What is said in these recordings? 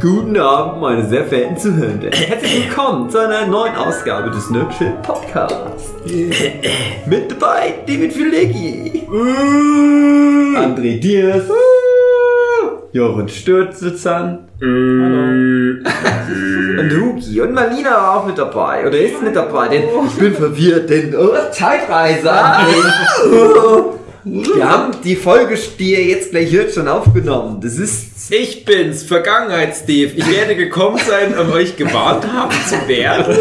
Guten Abend, meine sehr verehrten Zuhörenden. Herzlich willkommen zu einer neuen Ausgabe des Nerdchill Podcasts. Mit dabei David Filecki, André Diers, Jochen Stürzitzern und Huki und Marlina war auch mit dabei. Oder ist mit dabei, denn ich bin verwirrt, denn oh, Zeitreise. Wir haben die Folge, die ihr jetzt gleich hört, schon aufgenommen. Das ist Ich bin's, Vergangenheits-Steve. Ich werde gekommen sein, um euch gewarnt haben zu werden.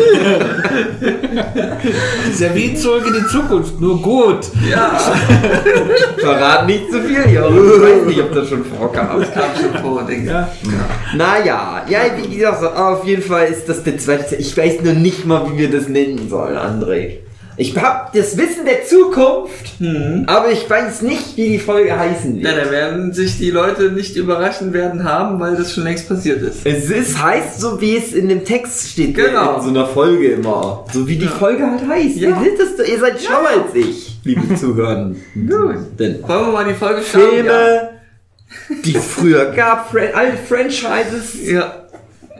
Das ist ja wie zurück in die Zukunft, nur gut. Ja. Verrat nicht zu viel, Jochen. Ich weiß nicht, ob das schon vorkam. Das kam schon vor, denke ich. Ja. Naja, ja, wie gesagt, auf jeden Fall ist das der zweite. Ich weiß nur nicht mal, wie wir das nennen sollen, André. Ich hab das Wissen der Zukunft, aber ich weiß nicht, wie die Folge heißen Ja, wird. da werden sich die Leute nicht überraschen werden haben, weil das schon längst passiert ist. Es ist, heißt so, wie es in dem Text steht, Genau. in so einer Folge immer. So wie die Ja. Folge halt heißt. Ja. Ihr, wisst es ihr seid schlauer als ich, liebe Zuhörer. Denn Wollen wir mal die Folge schauen? Filme, die es früher gab, Fran alte Franchises, Ja.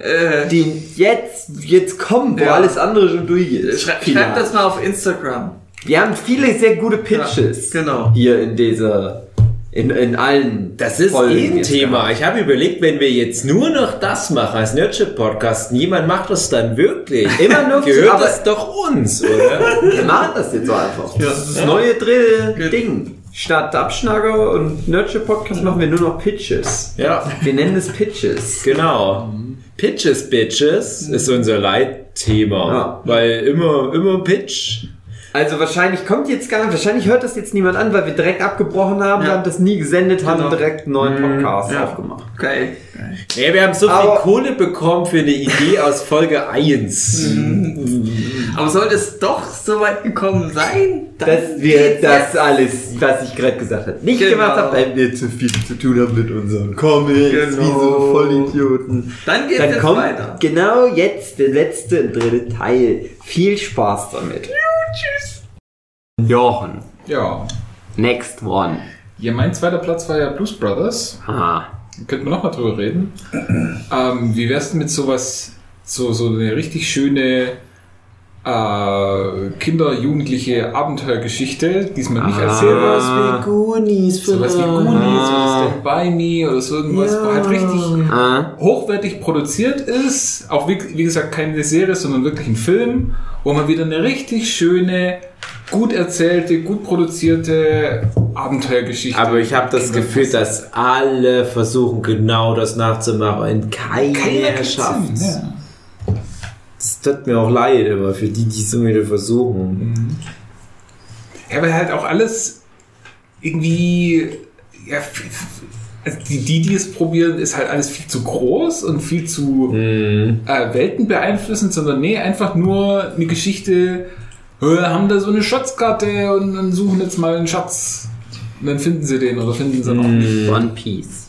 Äh, die jetzt, jetzt kommen, wo Ja. alles andere schon durch ist. schrei Vielleicht. schreibt das mal auf Instagram. Wir haben viele sehr gute Pitches. Ja, genau. Hier in dieser, in, in allen. Das ist Folgen eh ein Thema. Ich habe überlegt, wenn wir jetzt nur noch das machen als Nerdship-Podcast, niemand macht das dann wirklich. Immer nur Gehört aber- das doch uns, oder? Wir machen das jetzt so einfach. Ja. Das ist das neue dritte Ja. Ding. Statt Abschnacker und Nurture Podcast machen wir nur noch Pitches. ja, Wir nennen es Pitches. genau. Pitches, Bitches ist unser Leitthema. Ja. Weil immer, immer Pitch. Also wahrscheinlich kommt jetzt gar nicht, wahrscheinlich hört das jetzt niemand an, weil wir direkt abgebrochen haben, Ja. wir haben das nie gesendet, haben Genau. direkt einen neuen Podcast Ja. aufgemacht. Geil. Ja, wir haben so viel Aber- Kohle bekommen für eine Idee aus Folge 1. Aber sollte es doch so weit gekommen sein, dann Dass wir das jetzt. alles, was ich gerade gesagt habe, nicht Genau. gemacht haben, weil wir zu viel zu tun haben mit unseren Comics, Genau. wie so Vollidioten. Dann geht's Dann jetzt kommt weiter. genau jetzt der letzte und dritte Teil. Viel Spaß damit. Tschüss. Jochen, Ja. next one. Ja, mein zweiter Platz war ja Blues Brothers. Aha. Könnten wir nochmal drüber reden. ähm, wie wär's denn mit sowas, so, so eine richtig schöne äh, Kinder-Jugendliche Abenteuergeschichte? Diesmal nicht als Serie. Ah. Goonies Sowas wie Goonies oder Stand By Me oder so irgendwas, wo halt richtig Ah. hochwertig produziert ist. Auch wie, wie gesagt keine Serie, sondern wirklich ein Film, wo man wieder eine richtig schöne, gut erzählte, gut produzierte Abenteuergeschichte. Aber ich habe das Gefühl, dass alle versuchen, genau das nachzumachen und keiner, keiner schafft. Ja. Das tut mir auch leid immer für die, die es so wieder versuchen. ja, weil halt auch alles irgendwie, ja, also die, die, die es probieren, ist halt alles viel zu groß und viel zu Mhm. äh, Welten beeinflussend, sondern nee, einfach nur eine Geschichte, haben da so eine Schatzkarte und dann suchen jetzt mal einen Schatz. Und dann finden sie den oder finden sie noch nicht. One Piece.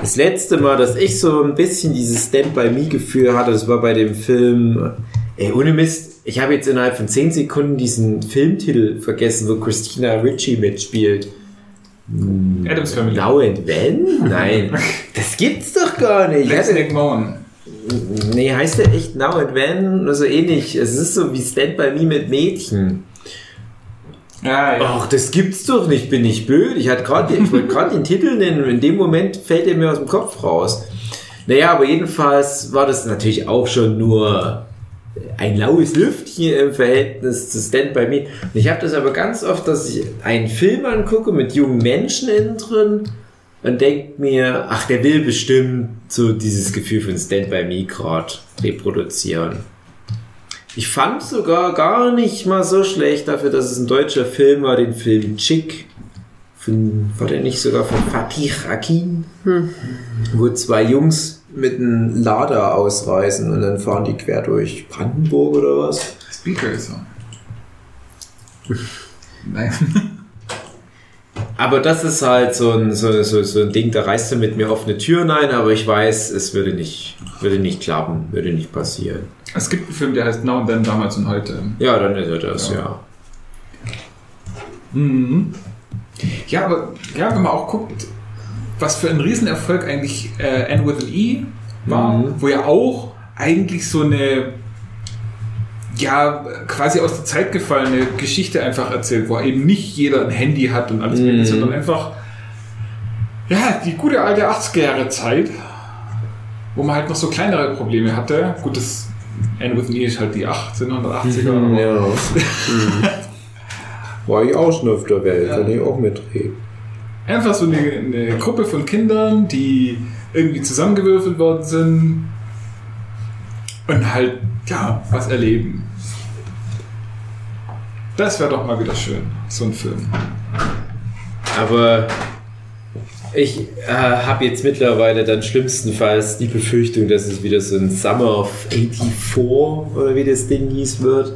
Das letzte Mal, dass ich so ein bisschen dieses Stand by Me Gefühl hatte, das war bei dem Film. Ey, ohne Mist, ich habe jetzt innerhalb von 10 Sekunden diesen Filmtitel vergessen, wo Christina Ricci mitspielt. Adams Family. Now and When? Nein, das gibt's doch gar nicht. Ich Let's Nick Moan. Nee, heißt der echt Now and When? Oder so ähnlich. Es ist so wie Stand by Me mit Mädchen. Ja, ja. Ach, das gibt's doch nicht, bin ich blöd. Ich ich wollte gerade den Titel nennen und in dem Moment fällt er mir aus dem Kopf raus. Naja, aber jedenfalls war das natürlich auch schon nur ein laues Lüftchen im Verhältnis zu Stand By Me. Und ich habe das aber ganz oft, dass ich einen Film angucke mit jungen Menschen innen drin und denke mir, ach, der will bestimmt so dieses Gefühl von Stand By Me gerade reproduzieren. Ich fand sogar gar nicht mal so schlecht dafür, dass es ein deutscher Film war, den Film Chick. Von, war der nicht sogar von Fatih Akin? Wo zwei Jungs mit einem Lader ausreisen und dann fahren die quer durch Brandenburg oder was? Speaker ist so. Nein. Aber das ist halt so ein, so, so, so ein Ding, da reißt du mit mir offene Türen ein, aber ich weiß, es würde nicht, würde nicht klappen, würde nicht passieren. Es gibt einen Film, der heißt Now and Then, damals und heute. Ja, dann ist er das, ja. Ja. Mhm. Ja, aber ja, wenn man auch guckt, was für ein Riesenerfolg eigentlich äh, N with an E war, Mhm. wo ja auch eigentlich so eine ja, quasi aus der Zeit gefallene Geschichte einfach erzählt, wo eben nicht jeder ein Handy hat und alles Mhm. mögliche, sondern einfach ja, die gute alte 80er Jahre Zeit, wo man halt noch so kleinere Probleme hatte. Gut, das End with Me ist halt die 1880er, aber Ja. Mhm. War ich auch schon auf der Welt, kann ich auch mitreden. Einfach so eine, eine Gruppe von Kindern, die irgendwie zusammengewürfelt worden sind und halt, ja, was erleben. Das wäre doch mal wieder schön, so ein Film. Aber ich äh, habe jetzt mittlerweile dann schlimmstenfalls die Befürchtung, dass es wieder so ein Summer of 84 oder wie das Ding hieß wird,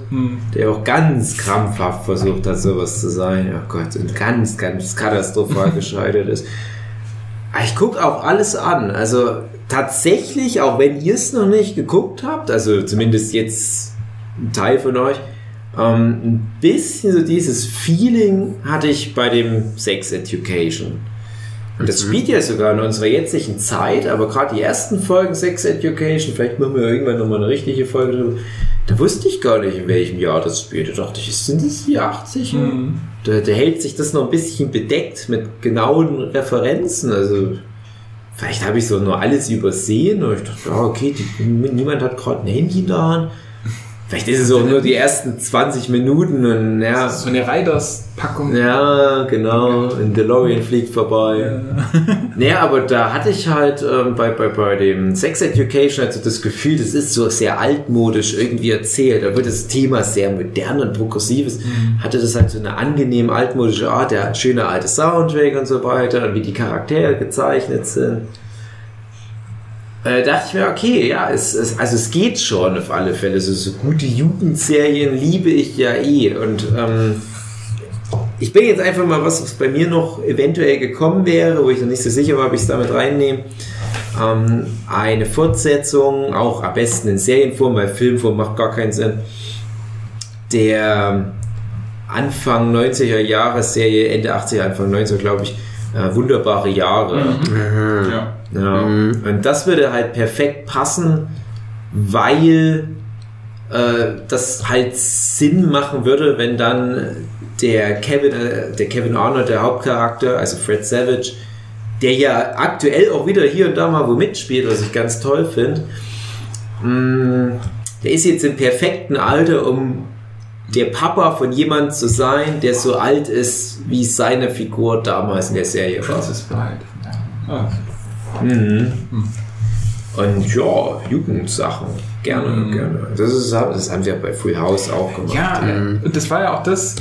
der auch ganz krampfhaft versucht hat, sowas zu sein. Oh Gott, und ganz, ganz katastrophal gescheitert ist. Aber Ich gucke auch alles an. Also tatsächlich, auch wenn ihr es noch nicht geguckt habt, also zumindest jetzt ein Teil von euch, ähm, ein bisschen so dieses Feeling hatte ich bei dem Sex Education. Und das spielt ja sogar in unserer jetzigen Zeit, aber gerade die ersten Folgen Sex Education, vielleicht machen wir irgendwann nochmal eine richtige Folge drüber, da wusste ich gar nicht, in welchem Jahr das spielt. Da dachte ich, sind das die 80er? Da, da hält sich das noch ein bisschen bedeckt mit genauen Referenzen. Also vielleicht habe ich so nur alles übersehen und ich dachte, ja, okay, die, niemand hat gerade ein Handy da. Vielleicht ist es auch nur die ersten 20 Minuten und ja. So eine Riders-Packung. Ja, genau. Ein DeLorean fliegt vorbei. Naja, aber da hatte ich halt ähm, bei, bei, bei dem Sex Education also das Gefühl, das ist so sehr altmodisch irgendwie erzählt. Da wird das Thema sehr modern und progressives. Hatte das halt so eine angenehm altmodische Art, der schöne alte Soundtrack und so weiter und wie die Charaktere gezeichnet sind. Äh, dachte ich mir, okay, ja, es, es, also es geht schon auf alle Fälle. So, so gute Jugendserien liebe ich ja eh. Und ähm, ich bin jetzt einfach mal, was bei mir noch eventuell gekommen wäre, wo ich noch nicht so sicher war, ob ich es damit reinnehme. Ähm, eine Fortsetzung, auch am besten in Serienform, weil Filmform macht gar keinen Sinn. Der Anfang 90er Jahre Serie, Ende 80er, Anfang 90er, glaube ich, äh, wunderbare Jahre. Ja. Ja. Und das würde halt perfekt passen, weil äh, das halt Sinn machen würde, wenn dann der Kevin, äh, der Kevin Arnold, der Hauptcharakter, also Fred Savage, der ja aktuell auch wieder hier und da mal wo mitspielt, was ich ganz toll finde, mm, der ist jetzt im perfekten Alter, um der Papa von jemand zu sein, der so alt ist, wie seine Figur damals in der Serie war. Princess Bride. Ah, Mhm. Und ja, Jugendsachen. Gerne, gerne. Das, ist, das haben wir bei Full House auch gemacht. Ja, äh, und das war ja auch das,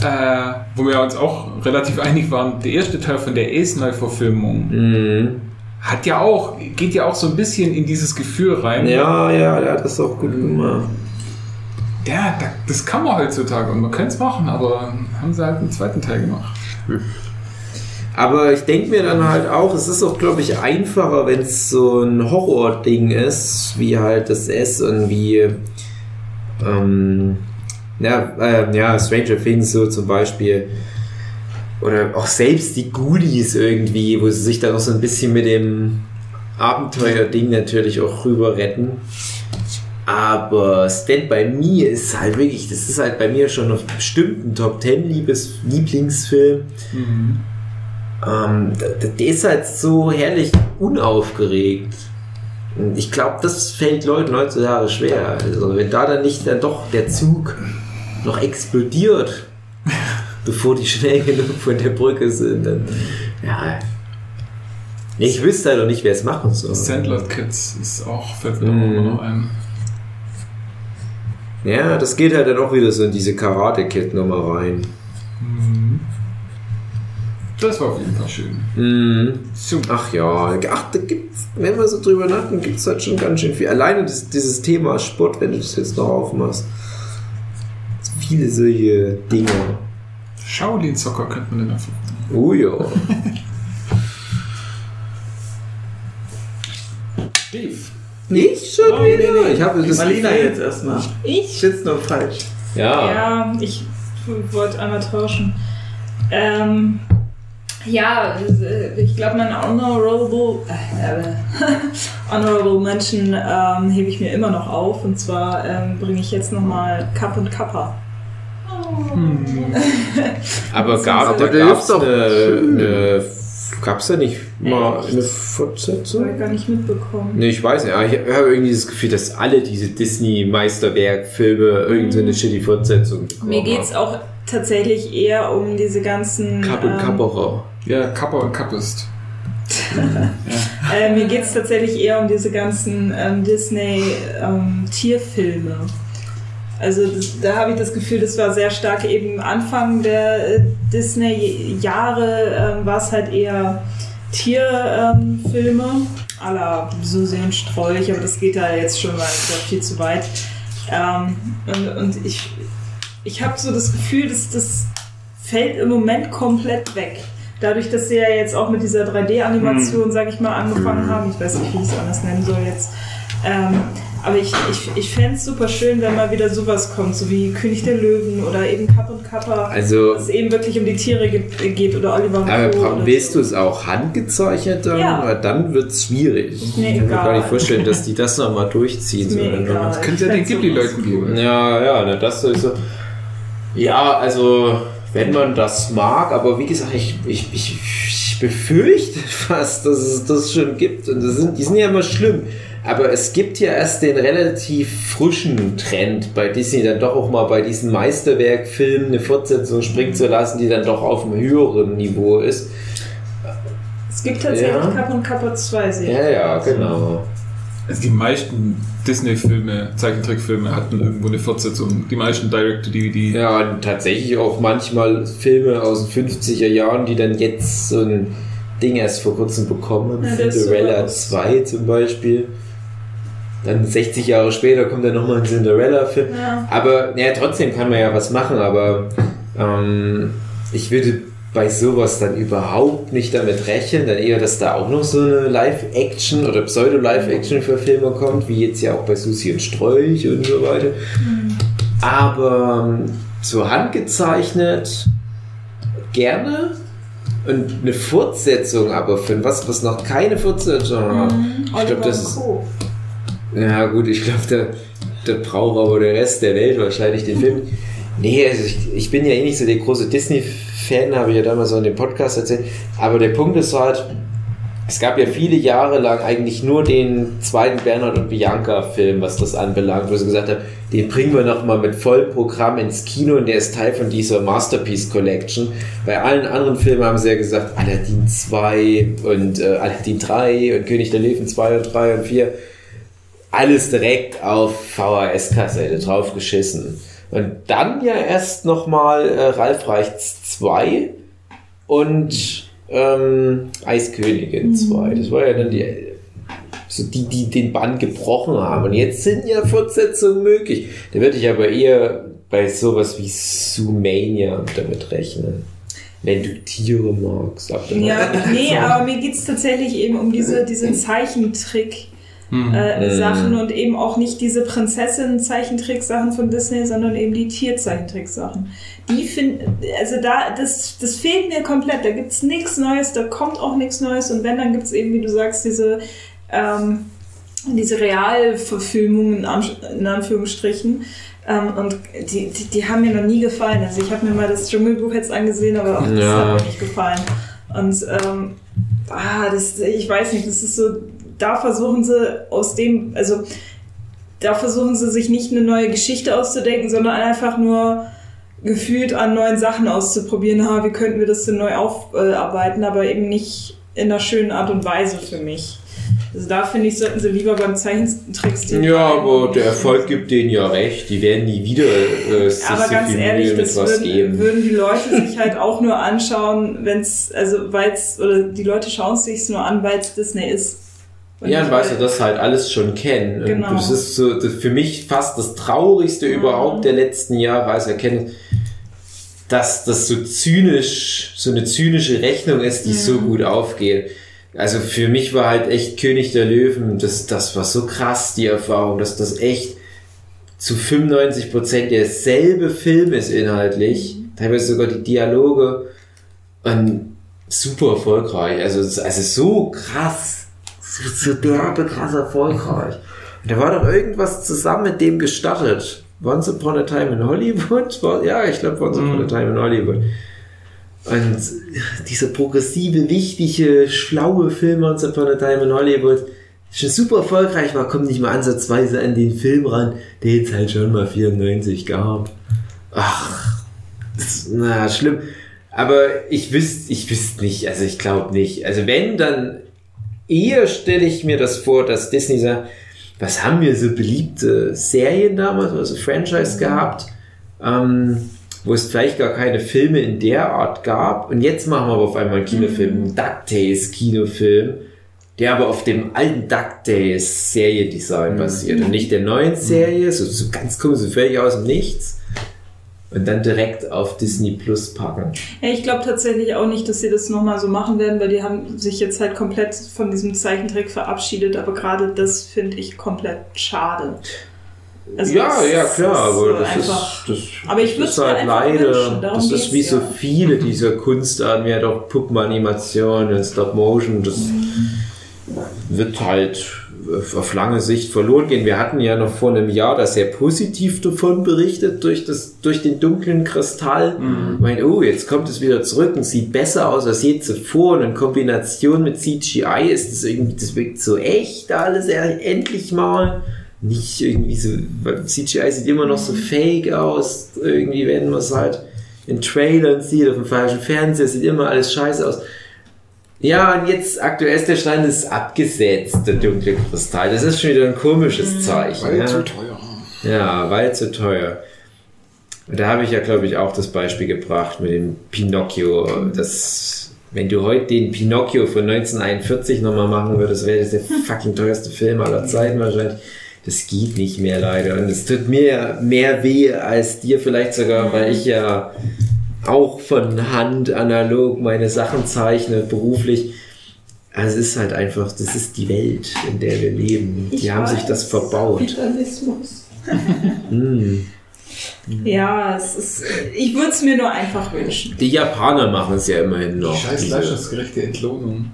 äh, wo wir uns auch relativ einig waren. Der erste Teil von der Ace-Neuverfilmung Mhm. hat ja auch, geht ja auch so ein bisschen in dieses Gefühl rein. Ja, ja, der hat das auch gut gemacht. Ja, da, das kann man heutzutage und man könnte es machen, aber haben sie halt einen zweiten Teil gemacht. Aber ich denke mir dann halt auch, es ist auch, glaube ich, einfacher, wenn es so ein Horror-Ding ist, wie halt das S und wie ähm, ja, äh, ja, Stranger Things so zum Beispiel. Oder auch selbst die Goodies irgendwie, wo sie sich dann auch so ein bisschen mit dem Abenteuer-Ding natürlich auch rüber retten. Aber Stand By Me ist halt wirklich, das ist halt bei mir schon auf bestimmten Top 10 Liebes Lieblingsfilm. Ähm, der, ist halt so herrlich unaufgeregt. Ich glaube, das fällt Leuten heutzutage schwer. Also wenn da dann nicht dann doch der Zug noch explodiert, bevor die schnell genug von der Brücke sind, dann ja. Ich wüsste halt auch nicht, wer es machen soll. Sandlot Kids ist auch, fällt mir Mhm. auch immer noch ein. Ja, das geht halt dann auch wieder so in diese Karate-Kid-Nummer rein. Das war auf jeden Fall schön. Mhm. Ach ja, ach, da gibt's, wenn wir so drüber nachdenken, gibt es halt schon ganz schön viel. Alleine das, dieses Thema Sport, wenn du das jetzt noch aufmachst. Viele solche Dinge. Shaolin Soccer könnte man denn dafür. Oh ja. Dave. Ich schon Oh, nee, wieder? nee. Ich habe das Marlina Gefühl- jetzt erstmal. Ich? Sitzt nur falsch. Ja. Ja, ich wollte einmal tauschen. Ähm, Ja, äh, ich glaube, mein Honorable, äh, Honorable Mention ähm, hebe ich mir immer noch auf. Und zwar ähm, bringe ich jetzt nochmal Cup und Kappa. Aber Das gab, ist da eine, eine, gab's da nicht mal Echt? eine Fortsetzung? habe ich gar nicht mitbekommen. Nee, ich weiß nicht, aber ich habe irgendwie das Gefühl, dass alle diese Disney-Meisterwerk-Filme irgend so eine shitty Fortsetzung bekommen Mir geht es auch tatsächlich eher um diese ganzen. Kapp und ähm, Kapperer. Ja, Kappa und Kappist. Äh, mir geht es tatsächlich eher um diese ganzen ähm, Disney-Tierfilme. also das, da habe ich das Gefühl, das war sehr stark eben Anfang der äh, Disney-Jahre, ähm, war es halt eher Tierfilme, ähm, la Susi und Strolch, aber das geht da jetzt schon mal viel zu weit. Ähm, und, und ich, ich habe so das Gefühl, dass das fällt im Moment komplett weg. Dadurch, dass sie ja jetzt auch mit dieser 3D-Animation, sag ich mal, angefangen haben. Ich weiß nicht, wie ich es anders nennen soll jetzt. Ähm, aber ich, ich, ich fände es super schön, wenn mal wieder sowas kommt, so wie König der Löwen oder eben Kapp und Kappa. Also, dass es eben wirklich um die Tiere ge- geht oder Oliver und aber Co. oder willst so. du es auch handgezeichnet dann? Ja. Weil dann wird es schwierig. Ist mir ich kann mir egal. gar nicht vorstellen, dass die das nochmal durchziehen Ist mir sollen. egal. Das könnte ja den Ghibli-Leuten geben. Ja, ja, das sowieso. Ja, also, wenn man das mag, aber wie gesagt, ich, ich, ich, ich befürchte fast, dass es das schon gibt. Und das sind, die sind ja immer schlimm. Aber es gibt ja erst den relativ frischen Trend bei Disney, dann doch auch mal bei diesen Meisterwerkfilmen eine Fortsetzung springen zu lassen, die dann doch auf einem höheren Niveau ist. Es gibt tatsächlich Ja. Kapp und Kappa 2 sehe ich. Ja, ja, genau. Also die meisten Disney-Filme, Zeichentrickfilme hatten irgendwo eine Fortsetzung. Die meisten Direct-to-DVD. Ja, und tatsächlich auch manchmal Filme aus den 50er Jahren, die dann jetzt so ein Ding erst vor kurzem bekommen. Ja, Cinderella super. 2 zum Beispiel. Dann 60 Jahre später kommt dann nochmal ein Cinderella-Film. Ja. Aber ja, trotzdem kann man ja was machen, aber ähm, ich würde bei sowas dann überhaupt nicht damit rechnen, dann eher, dass da auch noch so eine Live-Action oder Pseudo-Live-Action-Verfilmung kommt, wie jetzt ja auch bei Susi und Strolch und so weiter. Aber ähm, zur Hand gezeichnet gerne und eine Fortsetzung aber für was, was noch keine Fortsetzung hat. Ich Oliver glaube, das ist ja, gut, ich glaube, der, der braucht aber der Rest der Welt wahrscheinlich den Film. Nee, also ich, ich bin ja eh nicht so der große Disney-Fan, habe ich ja damals auch in dem Podcast erzählt. Aber der Punkt ist halt, es gab ja viele Jahre lang eigentlich nur den zweiten Bernhard und Bianca-Film, was das anbelangt, wo sie gesagt haben, den bringen wir nochmal mit Vollprogramm ins Kino und der ist Teil von dieser Masterpiece Collection. Bei allen anderen Filmen haben sie ja gesagt, Aladdin 2 und äh, Aladdin 3 und König der Löwen 2 und 3 und 4 alles direkt auf VHS-Kassette draufgeschissen. Und dann ja erst nochmal äh, Ralf Reichts 2 und ähm, Eiskönigin 2. Das war ja dann die, so die, die den Bann gebrochen haben. Und jetzt sind ja Fortsetzungen möglich. Da würde ich aber eher bei sowas wie Zoomania damit rechnen. Wenn du Tiere magst. Ja, nee, aber mir geht es tatsächlich eben um diese, diese Zeichentrick. Äh, Mhm. Sachen und eben auch nicht diese Prinzessin-Zeichentrick-Sachen von Disney, sondern eben die Tier-Zeichentrick-Sachen. Die finden, also da, das, das fehlt mir komplett. Da gibt's nichts Neues, da kommt auch nichts Neues und wenn, dann gibt's eben, wie du sagst, diese, ähm, diese Realverfilmungen in, Anf in Anführungsstrichen. Ähm, und die, die, die haben mir noch nie gefallen. Also ich habe mir mal das Dschungelbuch jetzt angesehen, aber auch das Ja. hat mir nicht gefallen. Und ähm, ah, das, ich weiß nicht, das ist so, da versuchen sie aus dem, also da versuchen sie sich nicht eine neue Geschichte auszudenken, sondern einfach nur gefühlt an neuen Sachen auszuprobieren, ha, wie könnten wir das denn neu aufarbeiten, aber eben nicht in einer schönen Art und Weise für mich. Also da finde ich, sollten sie lieber beim Zeichentrickstil Ja, aber der Erfolg gibt denen ja recht. Die werden nie wieder äh, sich Aber so ganz viel ehrlich, das würden, geben. würden die Leute sich halt auch nur anschauen, wenn es, also weil es, oder die Leute schauen es sich nur an, weil es Disney ist. Und Ja, und weil sie das halt alles schon kennen. Genau. Das ist so das für mich fast das Traurigste Mhm. überhaupt der letzten Jahre, als erkennen, dass das so zynisch, so eine zynische Rechnung ist, die so gut aufgeht. Also für mich war halt echt König der Löwen, das, das war so krass, die Erfahrung, dass das echt zu 95 Prozent derselbe Film ist inhaltlich. Teilweise sogar die Dialoge. Und super erfolgreich. Also, also so krass. So, so derbe krass erfolgreich. Und da war doch irgendwas zusammen mit dem gestartet. Once Upon a Time in Hollywood? Ja, ich glaube Once Upon a Time in Hollywood. Und dieser progressive, wichtige, schlaue Film Once Upon a Time in Hollywood, schon super erfolgreich war, kommt nicht mal ansatzweise an den Film ran, den es halt schon mal 94 gab. Ach, das- na, schlimm. Aber ich wüsste, ich wüsste nicht, also ich glaube nicht. Also wenn, dann eher stelle ich mir das vor, dass Disney sagt, was haben wir so beliebte Serien damals, also Franchise gehabt, ähm, wo es vielleicht gar keine Filme in der Art gab. Und jetzt machen wir aber auf einmal einen Kinofilm, einen DuckTales Kinofilm, der aber auf dem alten DuckTales Seriendesign basiert und nicht der neuen Serie, so, so ganz komisch, so völlig aus dem Nichts. Und dann direkt auf Disney Plus packen. Ja, ich glaube tatsächlich auch nicht, dass sie das nochmal so machen werden, weil die haben sich jetzt halt komplett von diesem Zeichentrick verabschiedet, aber gerade das finde ich komplett schade. Also ja, ja, klar, aber so das einfach- ist, das, Aber ich das ist halt leider, das ist wie so ja. viele dieser Kunstarten, wie halt auch Puppenanimation und Stop Motion, das wird halt auf lange Sicht verloren gehen. Wir hatten ja noch vor einem Jahr da sehr positiv davon berichtet durch das, durch den dunklen Kristall. Mhm. Ich meine, oh, jetzt kommt es wieder zurück und sieht besser aus als je zuvor und in Kombination mit CGI ist es irgendwie, das wirkt so echt alles endlich mal. Nicht irgendwie so, CGI sieht immer noch so fake aus, irgendwie, wenn man es halt in Trailern sieht, auf dem falschen Fernseher, sieht immer alles scheiße aus. Ja, und jetzt aktuell ist der Stein ist abgesetzt, der dunkle Kristall. Das ist schon wieder ein komisches Zeichen. Weil ja. zu teuer. Ja, weil zu teuer. Und Da habe ich ja, glaube ich, auch das Beispiel gebracht mit dem Pinocchio. Das, wenn du heute den Pinocchio von 1941 nochmal machen würdest, wäre das der fucking teuerste Film aller Zeiten wahrscheinlich. Das geht nicht mehr leider. Und es tut mir mehr weh als dir vielleicht sogar, weil ich ja auch von Hand analog meine Sachen zeichne, beruflich. Also es ist halt einfach, das ist die Welt, in der wir leben. Die Ich haben sich das verbaut. Kapitalismus. Hm. Ja, es ist. Ich würde es mir nur einfach wünschen. Die Japaner machen es ja immerhin noch. Scheiß leistungsgerechte Entlohnung.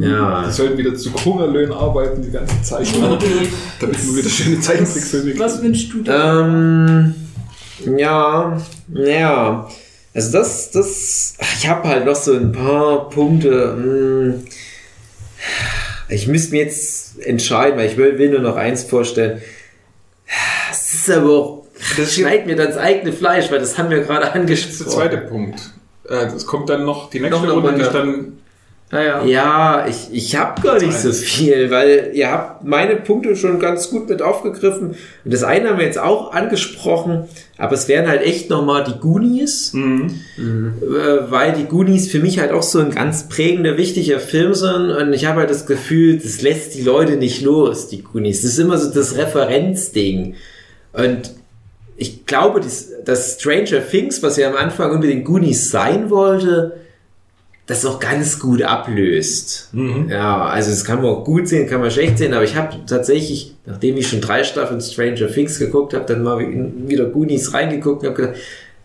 ja. Die sollten wieder zu Hungerlöhnen arbeiten, die ganze Zeit. damit man wieder schöne Zeichentrickfilme kriegt. Was wünschst du dir? Ähm, ja, ja. Also das, das, ich habe halt noch so ein paar Punkte. hm. Ich müsste mir jetzt entscheiden, weil ich will, will nur noch eins vorstellen. Es ist aber auch, das schneidet mir dann das eigene Fleisch, weil das haben wir gerade Das ist der angesprochen. zweite Punkt. Äh, Es kommt dann noch die nächste Noch Runde, die ist dann Ah, ja. Ja, ich, ich habe gar nicht so viel, weil ihr habt meine Punkte schon ganz gut mit aufgegriffen. Und das eine haben wir jetzt auch angesprochen, aber es wären halt echt nochmal die Goonies, äh, weil die Goonies für mich halt auch so ein ganz prägender, wichtiger Film sind. Und ich habe halt das Gefühl, das lässt die Leute nicht los, die Goonies. Das ist immer so das Referenzding. Und ich glaube, dies- dass Stranger Things, was ja am Anfang unbedingt Goonies sein wollte, das auch ganz gut ablöst. Ja, also das kann man auch gut sehen, kann man schlecht sehen, aber ich habe tatsächlich, nachdem ich schon drei Staffeln Stranger Things geguckt habe, dann mal wieder Goonies reingeguckt und habe gedacht,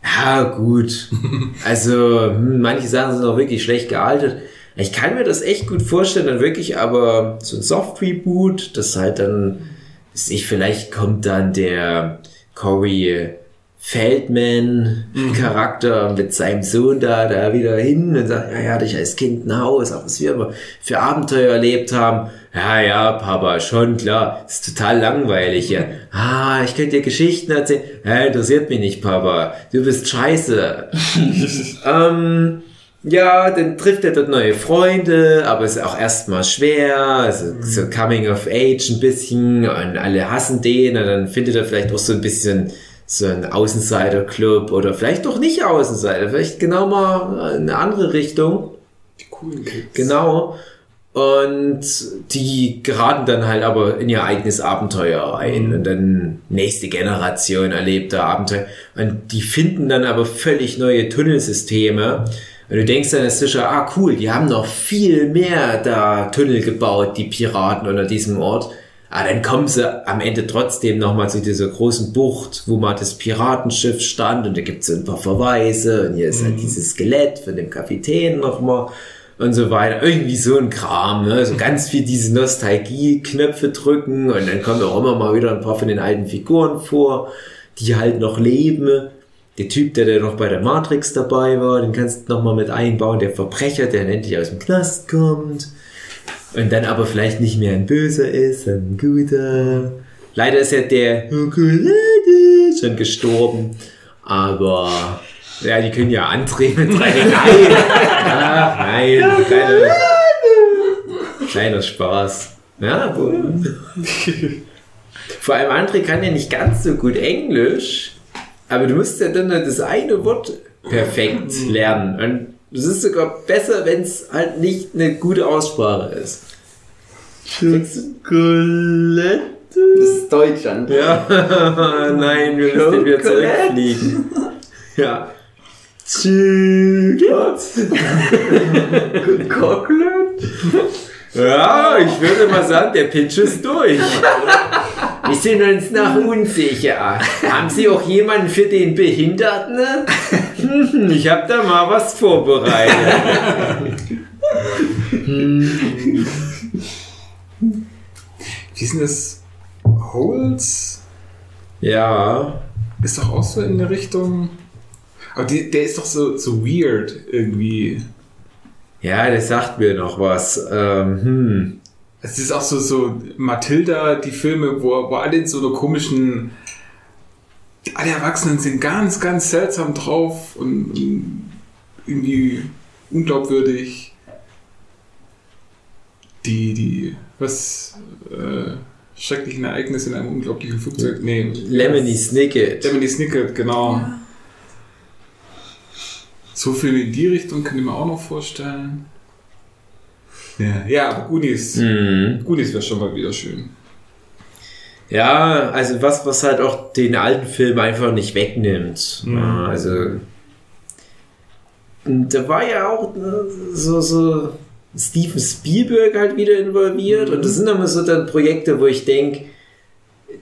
ja gut, also hm, manche Sachen sind auch wirklich schlecht gealtert. Ich kann mir das echt gut vorstellen, dann wirklich aber so ein Soft-Reboot, das halt dann, ich, vielleicht kommt dann der Corey Feldman-Charakter mit seinem Sohn da, da wieder hin und sagt, ja, ja, hatte ich als Kind ein Haus, auch was wir für Abenteuer erlebt haben. Ja, ja, Papa, schon klar, ist total langweilig hier. Ah, ich könnte dir Geschichten erzählen. Ja, interessiert mich nicht, Papa. Du bist scheiße. ähm, ja, dann trifft er dort neue Freunde, aber es ist auch erstmal schwer, also so Coming of Age ein bisschen und alle hassen den und dann findet er vielleicht auch so ein bisschen so ein Außenseiter-Club oder vielleicht doch nicht Außenseiter, vielleicht genau mal eine andere Richtung. die coolen Kids. Genau. Und die geraten dann halt aber in ihr eigenes Abenteuer ein und dann nächste Generation erlebt da Abenteuer. Und die finden dann aber völlig neue Tunnelsysteme. Und du denkst dann, es ist ja, ah cool, die haben noch viel mehr da Tunnel gebaut, die Piraten unter diesem Ort. Ah, dann kommen sie am Ende trotzdem nochmal zu dieser großen Bucht, wo mal das Piratenschiff stand und da gibt's so ein paar Verweise und hier ist halt dieses Skelett von dem Kapitän nochmal. und so weiter. Irgendwie so ein Kram, ne? So ganz viel diese Nostalgie-Knöpfe drücken und dann kommen auch immer mal wieder ein paar von den alten Figuren vor, die halt noch leben. Der Typ, der, der noch bei der Matrix dabei war, den kannst du noch mal mit einbauen. Der Verbrecher, der endlich aus dem Knast kommt und dann aber vielleicht nicht mehr ein Böser ist, sondern ein Guter. Leider ist ja der Schokolade schon gestorben, aber ja, die können ja antreten mit drei. Nein, Ach, nein, kleiner, kleiner Spaß. Ja, wo- vor allem André kann ja nicht ganz so gut Englisch, aber du musst ja dann das eine Wort perfekt lernen. Und es ist sogar besser, wenn es halt nicht eine gute Aussprache ist. Schokolette? Das ist Deutschland. Ja, nein, wir müssen wieder zurückfliegen. Ja. Chocolate? Ja, ich würde mal sagen, der Pitch ist durch. Wir sind uns noch unsicher. Haben Sie auch jemanden für den Behinderten? Hm, Ich habe da mal was vorbereitet. Wie ist denn das? Holz? Ja, Ist doch auch so in der Richtung. Aber die, der ist doch so, so weird irgendwie. ja, das sagt mir noch was. Ähm, hm. Es ist auch so, so Matilda, die Filme, wo, wo alle in so einer komischen. Alle Erwachsenen sind ganz, ganz seltsam drauf und, und irgendwie unglaubwürdig. Die, die, was, äh, schrecklichen Ereignisse in einem unglaublichen Flugzeug. Nee. Lemony Snicket. Lemony Snicket, genau. So viel in die Richtung kann ich mir auch noch vorstellen. Ja, ja aber Goonies. Hm. Goonies wäre schon mal wieder schön. Ja, also was, was halt auch den alten Film einfach nicht wegnimmt. Ja, also da war ja auch ne, so, so Steven Spielberg halt wieder involviert und das sind immer so dann Projekte, wo ich denke,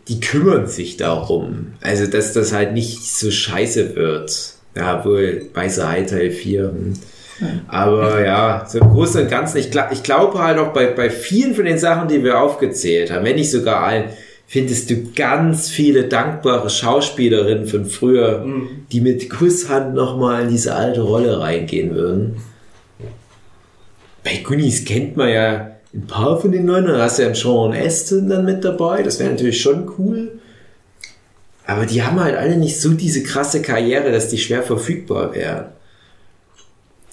die kümmern sich darum. Also, dass das halt nicht so scheiße wird. Ja, wohl Weiße Hai Teil 4. hm. Aber ja, so im Großen und Ganzen, ich glaube halt auch bei, bei vielen von den Sachen, die wir aufgezählt haben, wenn nicht sogar allen, findest du ganz viele dankbare Schauspielerinnen von früher, die mit Kusshand nochmal in diese alte Rolle reingehen würden. Bei Goonies kennt man ja ein paar von den Leuten, da hast du ja einen Sean Astin dann mit dabei, das wäre natürlich schon cool. Aber die haben halt alle nicht so diese krasse Karriere, dass die schwer verfügbar wären.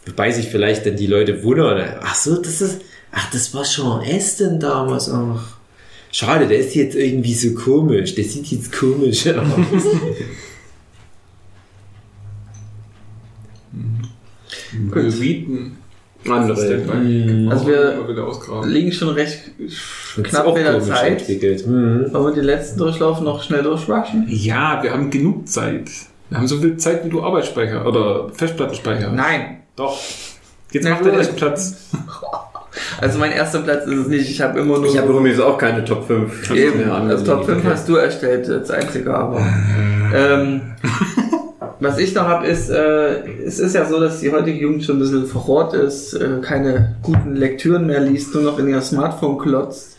Wobei sich vielleicht dann die Leute wundern, ach so, das ist, ach, das war Sean Astin damals, ach. Schade, der ist jetzt irgendwie so komisch, der sieht jetzt komisch aus. Will Wheaton. Andere. Mhm. Also wir-. Liegen schon recht knapp mit der Zeit. entwickelt. Mhm. Wollen wir den letzten Durchlauf noch schnell durchwaschen? Ja, wir haben genug Zeit. Wir haben so viel Zeit, wie du Arbeitsspeicher oder Festplattenspeicher. hast. Nein. Doch. Jetzt Na mach den gut. ersten Platz. Also mein erster Platz ist es nicht. Ich habe immer nur. Ich habe übrigens auch keine Top 5. Eben, also Top 5 hast du erstellt, als einziger, aber. ähm, was ich noch habe, ist, äh, es ist ja so, dass die heutige Jugend schon ein bisschen verrohrt ist, äh, keine guten Lektüren mehr liest, nur noch in ihr Smartphone klotzt.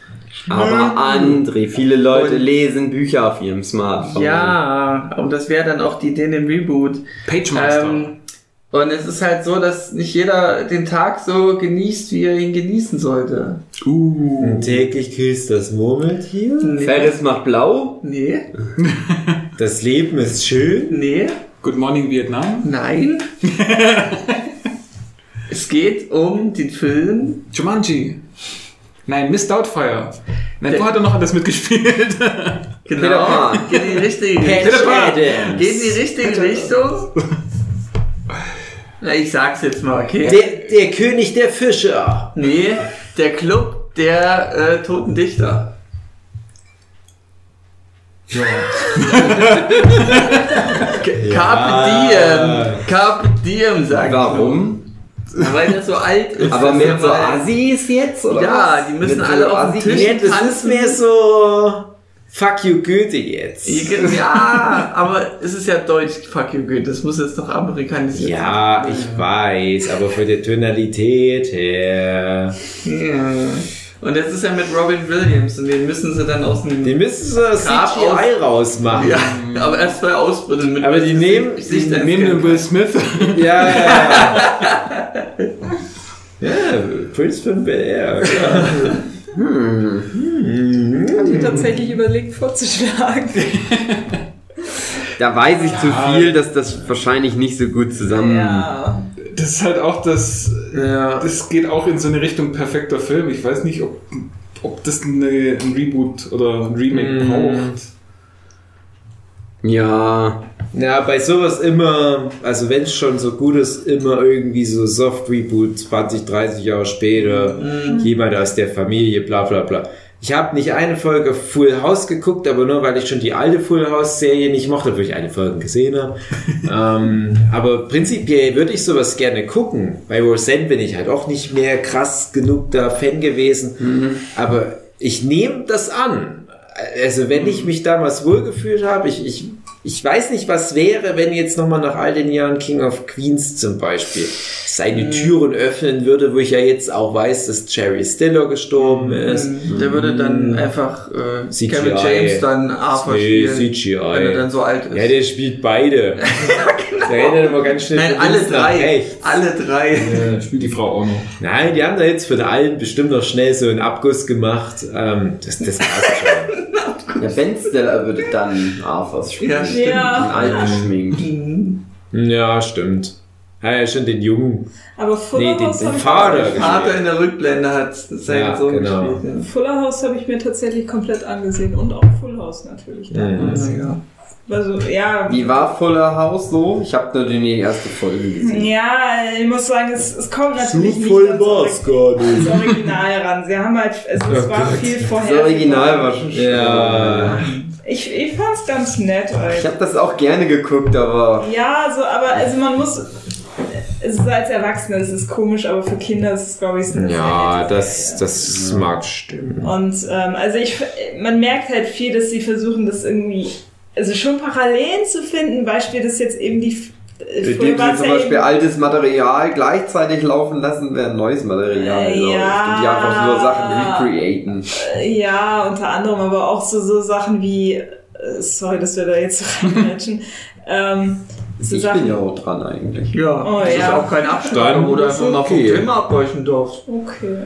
Aber André, viele Leute Und- lesen Bücher auf ihrem Smartphone. Ja, und das wäre dann auch die Idee in dem Reboot. Pagemaster. Ähm, und es ist halt so, dass nicht jeder den Tag so genießt, wie er ihn genießen sollte. uh. Täglich grüßt das Murmeltier. Nee. Ferris macht blau. Nee, Das Leben ist schön. nee, Good Morning Vietnam. nein. es geht um den Film Jumanji. Nein, Miss Doubtfire. Nein, Der- wo hat er noch alles mitgespielt? Genau. Geht in die richtige Richtung. Geht in die richtige Richtung. Na, ich sag's jetzt mal, okay? Der, der König der Fischer. Nee, der Club der äh, toten Dichter. K- Carpe diem. Carpe diem, sagt Warum? man. Weil der so alt ist. Aber mehr so Assis jetzt? Oder Ja, was? die müssen Mit alle so auf den Assi- Tisch Nee, das ist tanzen. mehr so Fuck you Goethe jetzt. Ja, aber es ist ja deutsch, fuck you, good. Das muss jetzt doch amerikanisiert Ja, ich weiß, aber für die Tonalität her. sein. Ja. Und jetzt ist er mit Robin Williams und den müssen sie dann aus dem... Die müssen so das CGI rausmachen. ja, aber erst mal ausbrünnen mit Aber die nehmen- die Neben dem Will Smith. Ja, ja, ja. ja, Prince von Bel Air. Ja. Hat die tatsächlich überlegt vorzuschlagen. Da weiß ich zu viel, dass das wahrscheinlich nicht so gut zusammen. Ja. Das ist halt auch das. Ja. Das geht auch in so eine Richtung perfekter Film. Ich weiß nicht, ob, ob das eine, ein Reboot oder ein Remake Mm. braucht. Ja. Ja, bei sowas immer, also wenn es schon so gut ist, immer irgendwie so Soft Reboot 20, 30 Jahre später, jemand aus der Familie, bla bla bla. Ich habe nicht eine Folge Full House geguckt, aber nur weil ich schon die alte Full House Serie nicht mochte, obwohl ich eine Folge gesehen habe. ähm, aber prinzipiell würde ich sowas gerne gucken. Bei Roseanne bin ich halt auch nicht mehr krass genug da Fan gewesen. Aber ich nehme das an. Also wenn ich mich damals wohlgefühlt habe, ich, ich, ich weiß nicht, was wäre, wenn jetzt nochmal nach all den Jahren King of Queens zum Beispiel seine Türen öffnen würde, wo ich ja jetzt auch weiß, dass Jerry Stiller gestorben ist. Der würde dann einfach äh, CGI. Kevin James dann Arthur Nee, spielen, CGI. wenn er dann so alt ist. Ja, der spielt beide. Der rennt immer ganz schnell Nein, alle links nach drei. Alle drei. Äh, spielt die Frau auch noch. Nein, die haben da jetzt für den alten bestimmt noch schnell so einen Abguss gemacht. Ähm, das, das passt schon. Ja, Ben Stiller würde dann Arthurs spielen. Ja, stimmt. Ja. Den alten Schmink. Ja, stimmt. Ja, ja, schon den Jungen. Aber Fuller Nee, den, House den habe ich, Vater. Der Vater in der Rückblende hat seinen Ja, Sohn genau. gespielt. Fuller House habe ich mir tatsächlich komplett angesehen und auch Full House natürlich. Ja. Ja. Also ja. Wie war Fuller House so? Ich habe nur die erste Folge gesehen. Ja, ich muss sagen, es, es kommt natürlich nicht voll ans ans Original ran. Sie haben halt, also es Oh war Gott. viel Das vorher. Original war schon schön. Ja. Ich, ich fand's ganz nett. Ich Alter. habe das auch gerne geguckt, aber Ja, so, aber also man muss. Es ist als Erwachsene, es ist komisch, aber für Kinder ist es, glaube ich, so Ja, das, nette das mag stimmen. Und ähm, also ich, man merkt halt viel, dass sie versuchen, das irgendwie, also schon Parallelen zu finden. Beispiel, dass jetzt eben die. äh, indem sie zum ja Beispiel altes Material gleichzeitig laufen lassen, während neues Material Äh, läuft. ja. Und die einfach nur Sachen recreaten. Ja, unter anderem, aber auch so, so Sachen wie, äh, sorry, dass wir da jetzt so reinmatchen, ähm, so Ich Sachen. bin ja auch dran eigentlich. Ja, Oh, das ist ja. auch kein Abstand, wo du ist einfach mal vom. Thema abweichen darfst. Okay.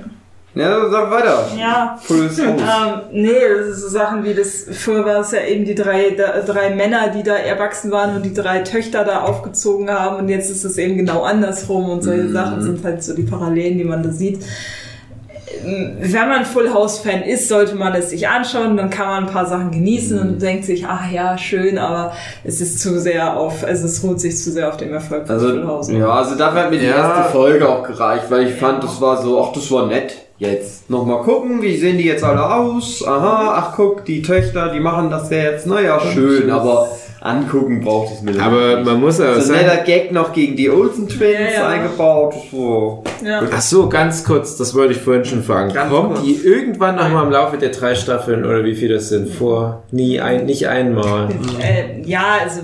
Ja, sag weiter. Ja. Full House. Ähm, nee, das ist so Sachen wie das, früher war es ja eben die drei, da, drei Männer, die da erwachsen waren und die drei Töchter da aufgezogen haben und jetzt ist es eben genau andersrum und solche Mhm. Sachen sind halt so die Parallelen, die man da sieht. Wenn man Full House Fan ist, sollte man es sich anschauen, dann kann man ein paar Sachen genießen Mhm. und denkt sich, ach ja, schön, aber es ist zu sehr auf, also es ruht sich zu sehr auf dem Erfolg von Also, Full House. ja, also dafür hat mir die Ja. erste Folge auch gereicht, weil ich fand, das war so, ach, das war nett. Jetzt nochmal gucken, wie sehen die jetzt alle aus? Aha, ach guck, die Töchter, die machen das ja jetzt, naja, schön, aber angucken braucht es mir Aber nicht. man muss aber so ein sagen, netter Gag noch gegen die Olsen Twins Ja, ja. eingebaut. So. Ja. Ach so, ganz kurz, das wollte ich vorhin schon fragen. Ganz Kommt kurz. die irgendwann noch mal im Laufe der drei Staffeln oder wie viel das sind vor? Nie ein, nicht einmal. Äh, ja, also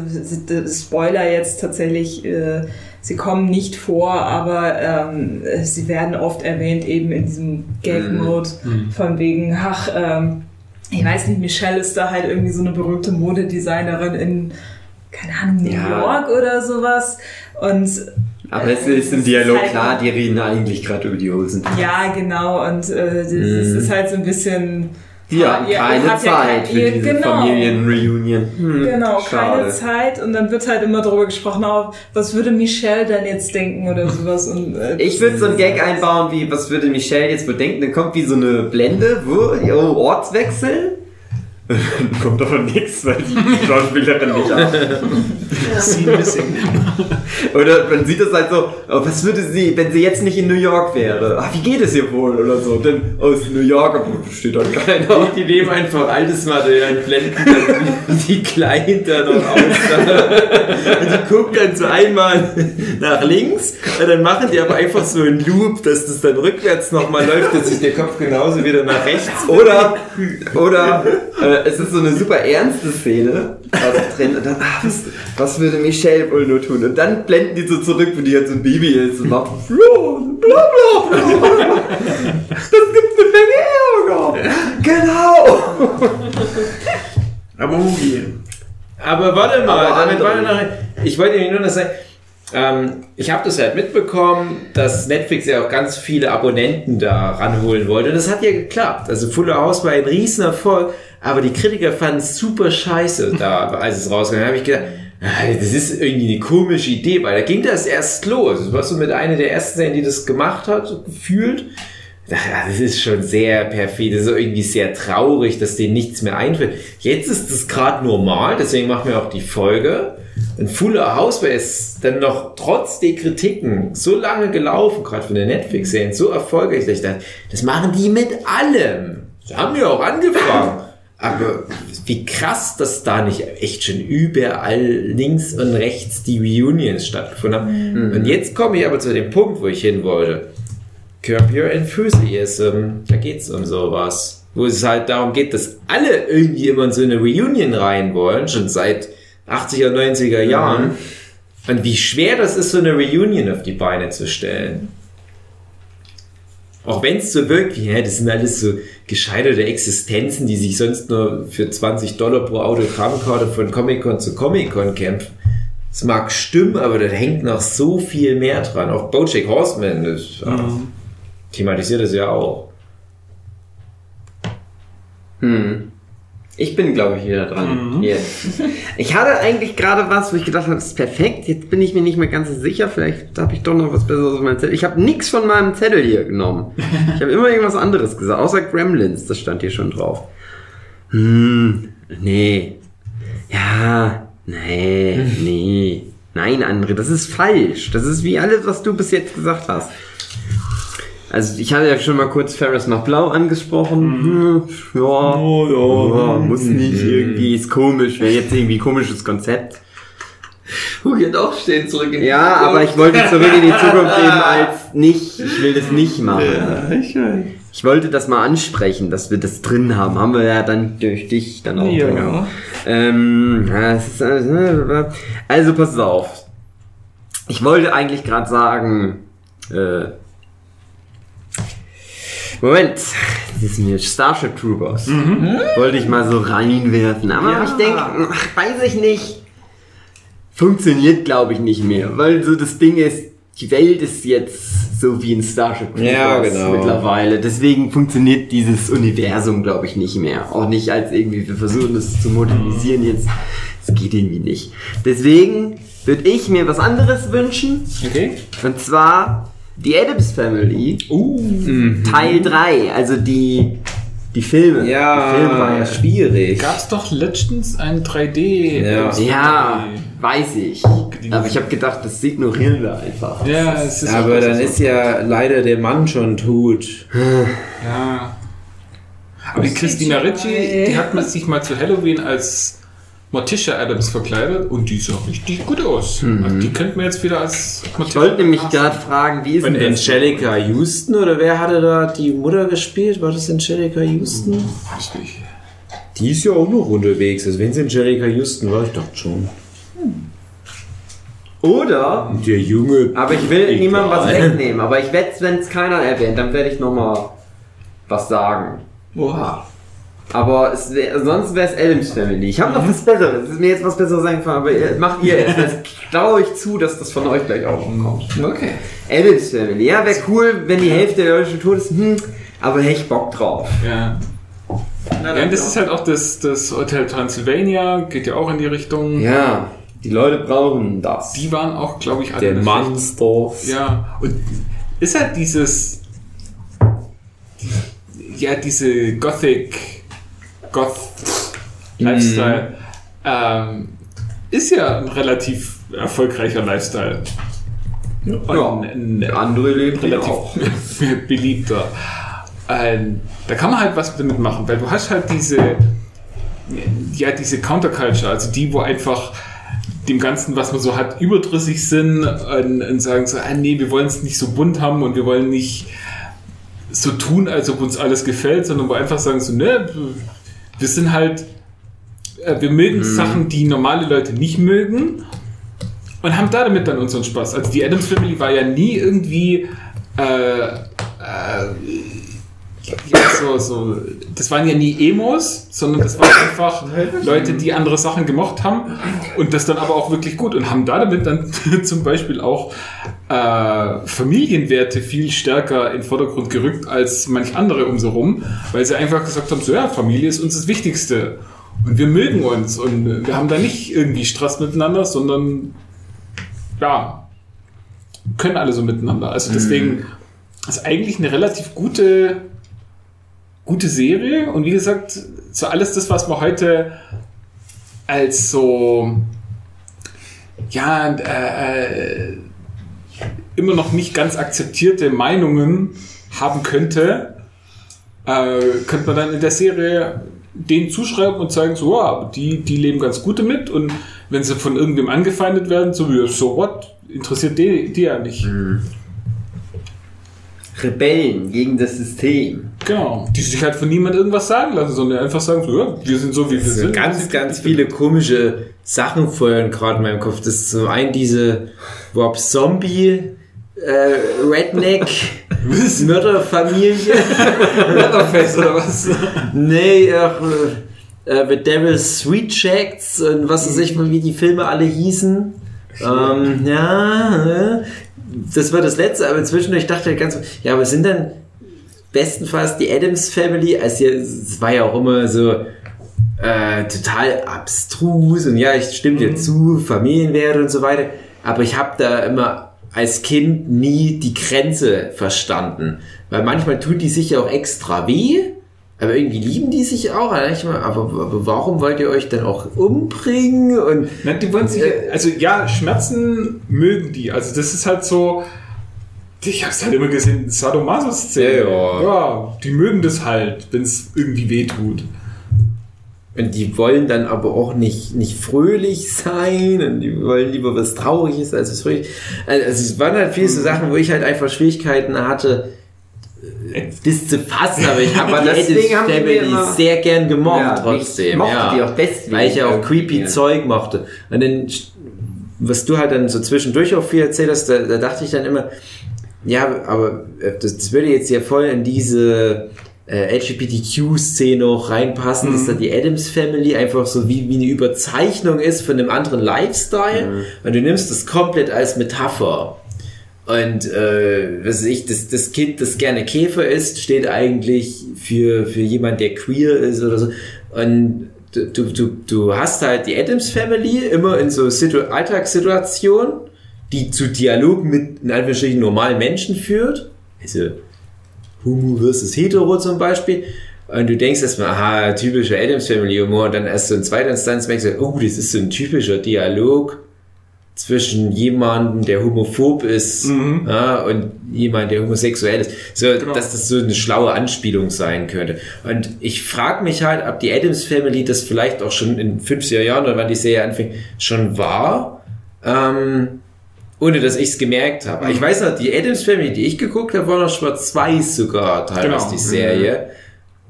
Spoiler jetzt tatsächlich, äh, sie kommen nicht vor, aber ähm, äh, sie werden oft erwähnt eben in diesem Gag-Mode von wegen, ach, ähm, ich weiß nicht, Michelle ist da halt irgendwie so eine berühmte Modedesignerin in, keine Ahnung, New Ja. York oder sowas und Aber es ist im Dialog halt- klar, die reden eigentlich gerade über die Olsen. Ja, genau. Und äh, das es ist halt so ein bisschen. Hatten ihr keine habt ja Zeit kein- für diese genau. Familienreunion. Hm, Genau, schade. keine Zeit. Und dann wird halt immer darüber gesprochen, oh, was würde Michelle denn jetzt denken oder sowas. Und, äh, Ich würde so einen Gag einbauen, wie, was würde Michelle jetzt bedenken? Dann kommt wie so eine Blende, wo, oh, Ortswechsel. Dann kommt aber nichts, weil die Schauspielerin nicht ab. Scene missing. Oder man sieht das halt so, oh, was würde sie, wenn sie jetzt nicht in New York wäre? Ah, wie geht es ihr wohl? Oder so. Dann aus New York, aber steht da keiner. Die nehmen einfach altes Material und blenden dann die Kleinen da noch aus. Und die gucken dann so einmal nach links, und dann machen die aber einfach so einen Loop, dass das dann rückwärts nochmal läuft, dass sich der Kopf genauso wieder nach rechts Oder, oder äh, es ist so eine super ernste Szene also drin und dann, ah, was, was würde Michelle wohl nur tun? Und dann blenden die so zurück, wo die halt so ein Baby ist und macht bla bla bla. Das gibt eine Menge Ärger. Genau. Aber Aber warte mal, Aber damit war andere. noch, ich wollte Ihnen nur noch sagen, ähm, ich habe das halt mitbekommen, dass Netflix ja auch ganz viele Abonnenten da ranholen wollte. Und das hat ja geklappt. Also Fuller House war ein Riesenerfolg, aber die Kritiker fanden es super scheiße da, als es rauskam. Da habe ich gedacht, ah, das ist irgendwie eine komische Idee, weil da ging das erst los. Das war so mit einer der ersten Serien, die das gemacht hat, gefühlt. Das ist schon sehr perfid, das ist irgendwie sehr traurig, dass denen nichts mehr einfällt. Jetzt ist es gerade normal, deswegen machen wir auch die Folge. Und Fuller House wäre es dann noch trotz der Kritiken so lange gelaufen, gerade von der Netflix-Serien, so erfolgreich, dass ich dachte, das machen die mit allem. Sie haben ja auch angefangen. Aber wie krass, dass da nicht echt schon überall links und rechts die Reunions stattgefunden haben. Und jetzt komme ich aber zu dem Punkt, wo ich hin wollte. Curb Your Enthusiasm, da geht's um sowas. Wo es halt darum geht, dass alle irgendwie immer in so eine Reunion rein wollen, schon seit 80er, 90er Jahren. Und wie schwer das ist, so eine Reunion auf die Beine zu stellen. Auch wenn es so wirkt, wie, ja, das sind alles so gescheiterte Existenzen, die sich sonst nur für 20 Dollar pro Autogrammkarte von Comic-Con zu Comic-Con kämpfen. Es mag stimmen, aber da hängt noch so viel mehr dran. Auch Bojack Horseman das, ja, thematisiert das ja auch. Hm. Ich bin, glaube ich, wieder dran. Jetzt. Ich hatte eigentlich gerade was, wo ich gedacht habe, das ist perfekt. Jetzt bin ich mir nicht mehr ganz so sicher. Vielleicht habe ich doch noch was Besseres auf meinem Zettel. Ich habe nichts von meinem Zettel hier genommen. Ich habe immer irgendwas anderes gesagt, außer Gremlins. Das stand hier schon drauf. Hm, nee. Ja, nee, nee. Nein, André, das ist falsch. Das ist wie alles, was du bis jetzt gesagt hast. Also ich hatte ja schon mal kurz Ferris nach Blau angesprochen. Hm, ja, ja, muss nicht irgendwie, ist komisch, wäre jetzt irgendwie ein komisches Konzept. Guck hier doch stehen zurück in die Ja, Zukunft. aber ich wollte zurück in die Zukunft eben als nicht, ich will das nicht machen. Ja, ich weiß. Ich wollte das mal ansprechen, dass wir das drin haben. Haben wir ja dann durch dich dann auch Ja. drin. Ähm, ja, es ist, äh, also pass auf. Ich wollte eigentlich gerade sagen, äh, Moment, das ist mir Starship Troopers. Wollte ich mal so reinwerfen. Aber Ja. ich denke, weiß ich nicht. Funktioniert, glaube ich, nicht mehr. Weil so das Ding ist, die Welt ist jetzt so wie in Starship Troopers Ja, genau. mittlerweile. Deswegen funktioniert dieses Universum, glaube ich, nicht mehr. Auch nicht als irgendwie, wir versuchen es zu modernisieren jetzt. Es geht irgendwie nicht. Deswegen würde ich mir was anderes wünschen. Okay. Und zwar die Adams Family. Teil 3. Also die, die Filme. Die Filme war ja schwierig. Gab es doch letztens ein 3D. Ja. Ja, weiß ich. Aber ich habe gedacht, das ignorieren wir einfach. Ja, es ist Aber dann ist ja leider der Mann schon tot. Ja. Aber die Christina Ricci, die hat man sich mal zu Halloween als Morticia Adams verkleidet und die sah richtig gut aus. Also die könnten wir jetzt wieder als Ich Morticia wollte nämlich gerade fragen, wie ist Und denn das? Angelica Houston oder wer hatte da die Mutter gespielt? War das Angelica Houston? Weiß nicht. Die ist ja auch noch unterwegs. Also wenn es Angelica Houston war, ich dachte schon. Oder, Der Junge. aber ich will Egal. niemandem was wegnehmen. Aber ich werde, wenn es keiner erwähnt, dann werde ich nochmal was sagen. Oha. Aber es wär, sonst wäre es Adams Family. Ich habe noch was Besseres. Es ist mir jetzt was Besseres eingefallen, aber ihr, macht ihr erst. Das traue ich zu, dass das von euch gleich auch kommt. Okay. Adams Family. Ja, wäre cool, wenn die Hälfte der Leute schon tot ist. Hm, aber hätte ich Bock drauf. Ja. Ja, und das ist halt auch das, das Hotel Transylvania, geht ja auch in die Richtung. Ja, die Leute brauchen das. Die waren auch, glaube ich, alle Der Mannsdorf. Ja, und ist halt dieses. die- Ja, diese Gothic. Goth. Lifestyle. Ähm, ist ja ein relativ erfolgreicher Lifestyle. Und Ja, ein, Der andere lebt hier relativ auch. beliebter. Ähm, da kann man halt was damit machen, weil du hast halt diese, ja, diese Counterculture, also die, wo einfach dem Ganzen, was man so hat, überdrüssig sind und, und sagen so, ah, nee, wir wollen es nicht so bunt haben und wir wollen nicht so tun, als ob uns alles gefällt, sondern wo einfach sagen so, ne, wir sind halt, äh, wir mögen Sachen, die normale Leute nicht mögen und haben da damit dann unseren Spaß. Also die Adams Family war ja nie irgendwie äh, äh, ja, so, so, das waren ja nie Emos, sondern das waren einfach Leute, die andere Sachen gemocht haben und das dann aber auch wirklich gut und haben da damit dann zum Beispiel auch äh, Familienwerte viel stärker in den Vordergrund gerückt als manch andere um so rum, weil sie einfach gesagt haben, so ja, Familie ist uns das Wichtigste und wir mögen uns und wir haben da nicht irgendwie Stress miteinander, sondern ja, können alle so miteinander. Also deswegen ist eigentlich eine relativ gute gute Serie. Und wie gesagt, so alles das, was man heute als so ja äh, äh, immer noch nicht ganz akzeptierte Meinungen haben könnte, äh, könnte man dann in der Serie denen zuschreiben und zeigen, so, ja, die, die leben ganz gut damit. Und wenn sie von irgendwem angefeindet werden, so wie, so what, interessiert die, die ja nicht. Rebellen gegen das System. Genau, die sich halt von niemand irgendwas sagen lassen, sondern einfach sagen, so, ja, wir sind so, wie wir Es sind ganz, ganz viele komische Sachen feuern gerade in meinem Kopf. Das ist zum einen diese Rob Zombie, äh, Redneck, Mörderfamilie. Leatherface oder was? nee, auch, äh, äh, The Devil's Sweet Checks und was weiß ich, wie die Filme alle hießen. Ähm, ja, äh, das war das letzte, aber zwischendurch dachte ich ganz, ja, aber sind dann bestenfalls die Adams Family, also es war ja auch immer so äh, total abstrus und ja, ich stimme dir zu, Familienwerte und so weiter, aber ich habe da immer als Kind nie die Grenze verstanden, weil manchmal tun die sich ja auch extra weh, aber irgendwie lieben die sich auch, mal, aber, aber warum wollt ihr euch dann auch umbringen und Na, die wollen sich, also ja, Schmerzen mögen die. Also das ist halt so, ich hab's halt immer gesehen, Sadomaso-Szene. Ja, ja. ja, die mögen das halt, wenn es irgendwie weh tut. Und die wollen dann aber auch nicht, nicht fröhlich sein und die wollen lieber was Trauriges als was fröhlich. Also es waren halt viele so Sachen, wo ich halt einfach Schwierigkeiten hatte, äh, das zu fassen, aber ich habe die Addams Family sehr gern gemocht Ja, trotzdem. ich mochte ja. die auch deswegen Weil ich ja auch creepy irgendwie. Zeug mochte. Und dann, was du halt dann so zwischendurch auch viel erzählt hast, da, da dachte ich dann immer, ja, aber äh, das, das würde jetzt ja voll in diese äh, LGBTQ-Szene auch reinpassen, dass da die Adams Family einfach so wie, wie eine Überzeichnung ist von einem anderen Lifestyle und du nimmst das komplett als Metapher. Und äh, was weiß ich, das, das Kind, das gerne Käfer isst, steht eigentlich für, für jemand, der queer ist oder so. Und du, du, du, hast halt die Adams Family immer in so Situ Alltagssituationen, die zu Dialogen mit in Anführungsstrichen normalen Menschen führt. Also Homo versus Hetero zum Beispiel. Und du denkst erstmal, aha, typischer Adams Family Humor. Und dann erst so in zweiter Instanz merkst du, oh, das ist so ein typischer Dialog zwischen jemandem, der homophob ist ja, und jemand, der homosexuell ist. So, dass das so eine schlaue Anspielung sein könnte. Und ich frage mich halt, ob die Adams Family das vielleicht auch schon in 50er Jahren oder wann die Serie anfing, schon war. Ähm, ohne dass ich es gemerkt habe. Ich weiß noch, die Adams Family, die ich geguckt habe, war noch schwarz-weiß sogar teilweise Genau. die Serie.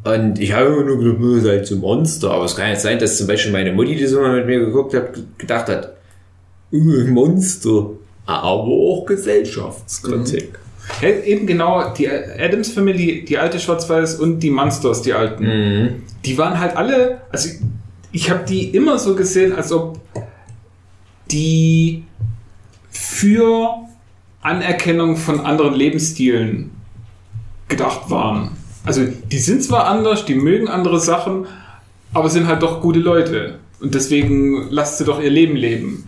Und ich habe immer nur gedacht, "Nö, ist halt so ein Monster. Aber es kann jetzt sein, dass zum Beispiel meine Mutti, die so mal mit mir geguckt hat, gedacht hat, "Uh, Monster. Aber auch Gesellschaftskritik. Ja, eben genau, die Adams Family, die alte Schwarz-Weiß und die Monsters, die alten, Mhm. die waren halt alle, also ich, ich habe die immer so gesehen, als ob die für Anerkennung von anderen Lebensstilen gedacht waren. Also die sind zwar anders, die mögen andere Sachen, aber sind halt doch gute Leute. Und deswegen lasst sie doch ihr Leben leben.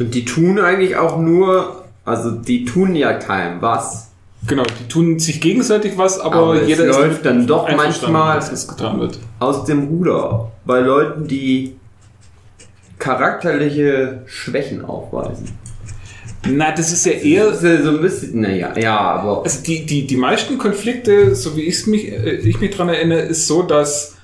Und die tun eigentlich auch nur, also die tun ja keinem was. Genau, die tun sich gegenseitig was, aber, Aber jeder läuft dann doch manchmal-. Aus dem Ruder. Bei Leuten, die charakterliche Schwächen aufweisen. Na, das ist ja eher ist ja so ein bisschen, naja, ja, aber Also die, die, die meisten Konflikte, so wie ich's mich, äh, ich mich dran erinnere, ist so, dass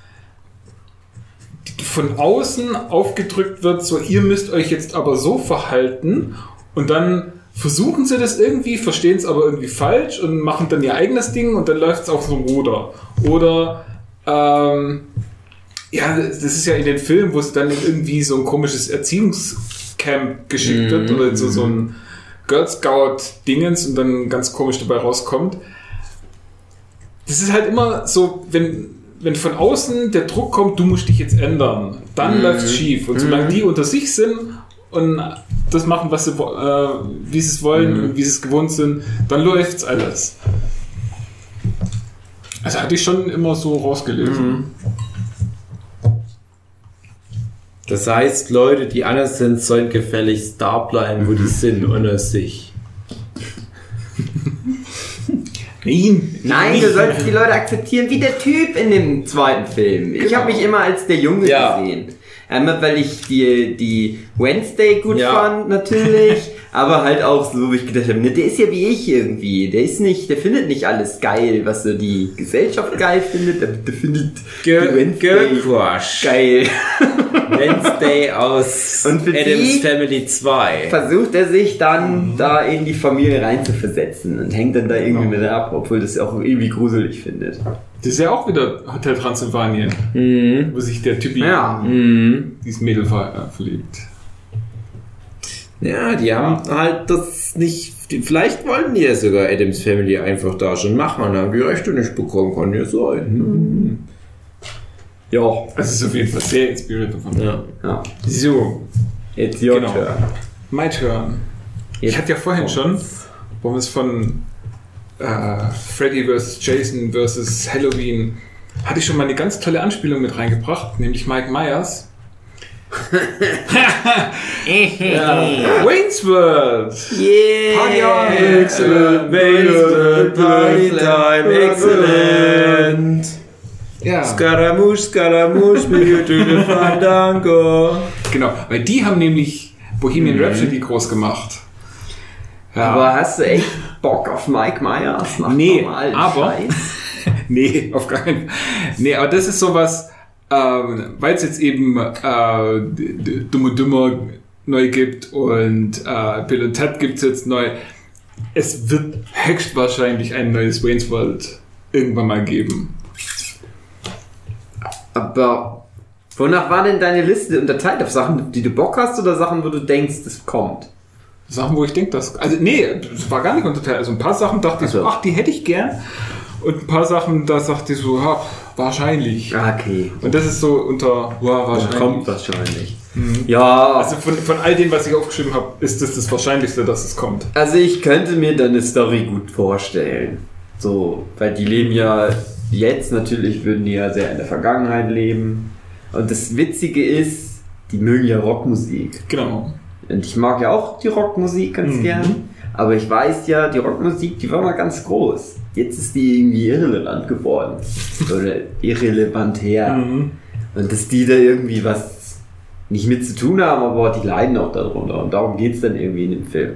von außen aufgedrückt wird, so ihr müsst euch jetzt aber so verhalten und dann versuchen sie das irgendwie, verstehen es aber irgendwie falsch und machen dann ihr eigenes Ding und dann läuft es auf so einem Ruder. Oder ähm, ja, das ist ja in den Filmen, wo es dann irgendwie so ein komisches Erziehungscamp geschickt wird oder so, so ein Girl Scout-Dingens und dann ganz komisch dabei rauskommt. Das ist halt immer so, wenn, wenn von außen der Druck kommt, du musst dich jetzt ändern, dann läuft es schief. Und solange die unter sich sind und das machen, was sie, äh, wie sie es wollen und wie sie es gewohnt sind, dann läuft's alles. Also hatte ich schon immer so rausgelesen. Das heißt, Leute, die anders sind, sollen gefälligst da bleiben, wo die sind, ohne sich. Nein, Nein, du sollst die Leute akzeptieren wie der Typ in dem zweiten Film. Ich Genau. habe mich immer als der Junge Ja. gesehen. Einmal, weil ich die, die Wednesday gut Ja. fand, natürlich. aber halt auch so, wo ich gedacht habe, ne, der ist ja wie ich irgendwie. Der ist nicht, der findet nicht alles geil, was so die Gesellschaft geil findet. Der, der findet die Wednesday Crush. geil. Wednesday aus Und für Adams die- Family 2. Versucht er sich dann da in die Familie reinzuversetzen und hängt dann da irgendwie mit ab, obwohl das auch irgendwie gruselig findet. Das ist ja auch wieder Hotel Transylvanien, wo sich der Typi Ja. Mhm. dieses Mädel ver äh, verliebt. Ja, die haben halt das nicht. Vielleicht wollten die ja sogar Adams Family einfach da schon machen und haben die Rechte nicht bekommen. Kann ja sein. Ja. Das Also ist auf jeden Fall sehr inspiriert davon. Ja. ja. So, It's your Genau. turn. my turn. Ich hatte ja vorhin schon, wo wir es von äh, Freddy vs. Jason vs. Halloween, hatte ich schon mal eine ganz tolle Anspielung mit reingebracht, nämlich Mike Myers. ja. Wayne's World! Yeah! Party on! Excellent, Wayne's Party Time, excellent. Ja, Scaramouche, Scaramouche, the Fandango. genau, weil die haben nämlich Bohemian Rhapsody groß gemacht. Ja. Aber hast du echt Bock auf Mike Myers? Nach Nee, aber-? Nee, auf gar keinen Fall. Nee, aber das ist sowas, ähm, weil es jetzt eben äh, Dumme Dümmer neu gibt und äh, Bill und Ted gibt es jetzt neu. Es wird höchstwahrscheinlich ein neues Wayne's World irgendwann mal geben. Aber wonach war denn deine Liste unterteilt? Auf Sachen, die du Bock hast oder Sachen, wo du denkst, es kommt? Sachen, wo ich denke, dass. Also, nee, es war gar nicht unterteilt. Also, ein paar Sachen dachte ich so, Ach die hätte ich gern. Und ein paar Sachen, da sagte ich so, ja, wahrscheinlich. Ah, Okay. Und das ist so unter, ja, wahrscheinlich. Kommt wahrscheinlich. Ja, Also von, von all dem, was ich aufgeschrieben habe, ist das das Wahrscheinlichste, dass es kommt. Also ich könnte mir deine Story gut vorstellen. So, weil die leben ja jetzt natürlich, würden die ja sehr in der Vergangenheit leben. Und das Witzige ist, die mögen ja Rockmusik. Genau. Und ich mag ja auch die Rockmusik ganz Mhm. gern. Aber ich weiß ja, die Rockmusik, die war mal ganz groß. Jetzt ist die irgendwie irrelevant geworden. Oder irrelevant her. Mhm. Und dass die da irgendwie was nicht mit zu tun haben, aber die leiden auch darunter. Und darum geht es dann irgendwie in dem Film.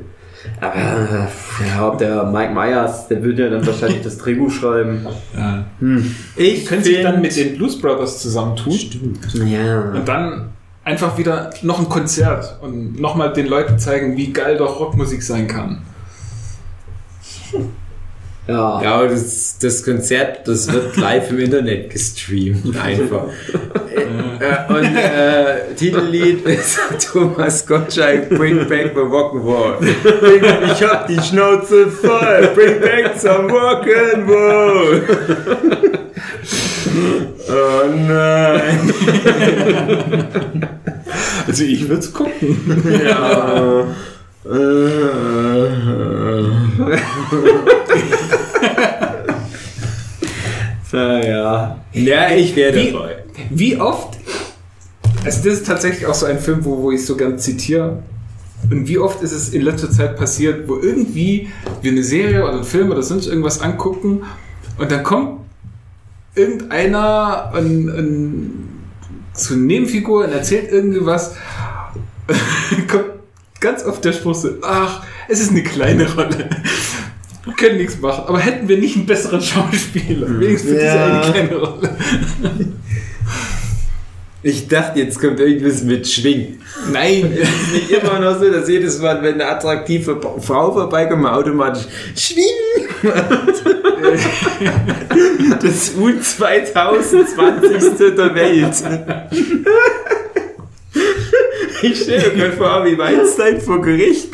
Aber äh, ja, ob der Mike Myers, der wird ja dann wahrscheinlich das Drehbuch schreiben. Ich Können sich dann mit den Blues Brothers zusammentun Ja. und dann einfach wieder noch ein Konzert und nochmal den Leuten zeigen, wie geil doch Rockmusik sein kann. Ja. Ja, aber das, das Konzert, das wird live im Internet gestreamt. Einfach. äh, und äh, Titellied ist Thomas Gottschalk, Bring Back the Rock'n'Roll. Bring- Ich hab die Schnauze voll, Bring Back some Rock'n'Roll. Oh nein. Also ich würde es gucken. Ja. Naja. ja, ich wäre Wie- dabei. Wie oft, also das ist tatsächlich auch so ein Film, wo, wo ich so gern zitiere. Und wie oft ist es in letzter Zeit passiert, wo irgendwie wir eine Serie oder einen Film oder sonst irgendwas angucken und dann kommt irgendeiner und so eine Nebenfigur und erzählt irgendwie was. kommt ganz oft der Spruch so, ach, es ist eine kleine Rolle. Wir können nichts machen. Aber hätten wir nicht einen besseren Schauspieler? Wenigstens für diese Ja. eine kleine Rolle. Ich dachte, jetzt kommt irgendwas mit Schwing. Nein, es ist nicht immer noch so, dass jedes Mal, wenn eine attraktive Frau vorbeikommt, man automatisch Schwing! Das U2020. der Welt. Ich stelle mir gerade vor, wie Weinstein vor Gericht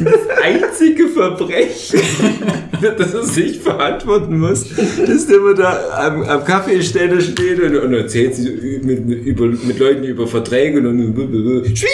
das einzige Verbrechen, das er sich verantworten muss, ist, immer da am, am Kaffeeständer steht und, und erzählt sich mit, über, mit Leuten über Verträge und dann Schwing!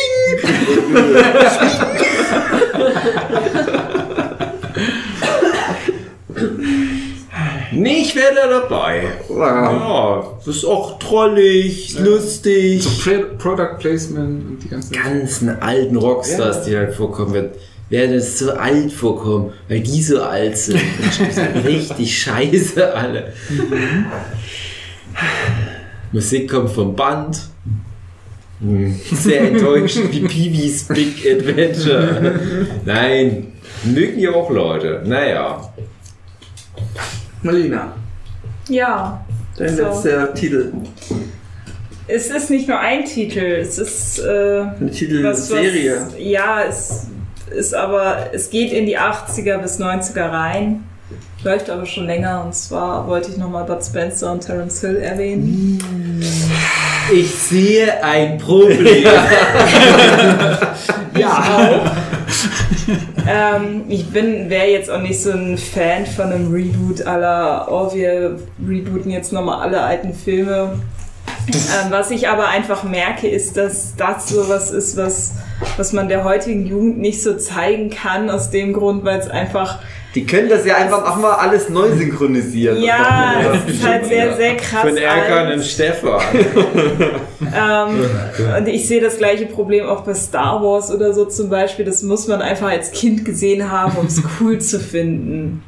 Nee, ich wäre da dabei. Ja, das ist auch trollig, lustig. So Pro- Product Placement und die ganzen. ganzen alten Rockstars, die halt vorkommen werden, werden es so alt vorkommen, weil die so alt sind. Richtig scheiße alle. Musik kommt vom Band. Hm, Sehr enttäuschend wie Peewee's Big Adventure. Nein, mögen ja auch Leute. Naja. Marlina, Ja. dein So. letzter Titel. Es ist nicht nur ein Titel, es ist äh, Eine Titelserie. ja, es ist aber, es geht in die 80er bis 90er rein, läuft aber schon länger und zwar wollte ich nochmal Bud Spencer und Terence Hill erwähnen. Ich sehe ein Problem. Ja. ähm, ich bin, wäre jetzt auch nicht so ein Fan von einem Reboot aller, oh, wir rebooten jetzt nochmal alle alten Filme. Ähm, was ich aber einfach merke, ist, dass das so was ist, was, was man der heutigen Jugend nicht so zeigen kann, aus dem Grund, weil es einfach, Die können das ja einfach auch mal alles neu synchronisieren. ja, es ist halt sehr, sehr krass. Von Erkan alt. und Stefan. Ähm, und ich sehe das gleiche Problem auch bei Star Wars oder so zum Beispiel. Das muss man einfach als Kind gesehen haben, um es cool zu finden.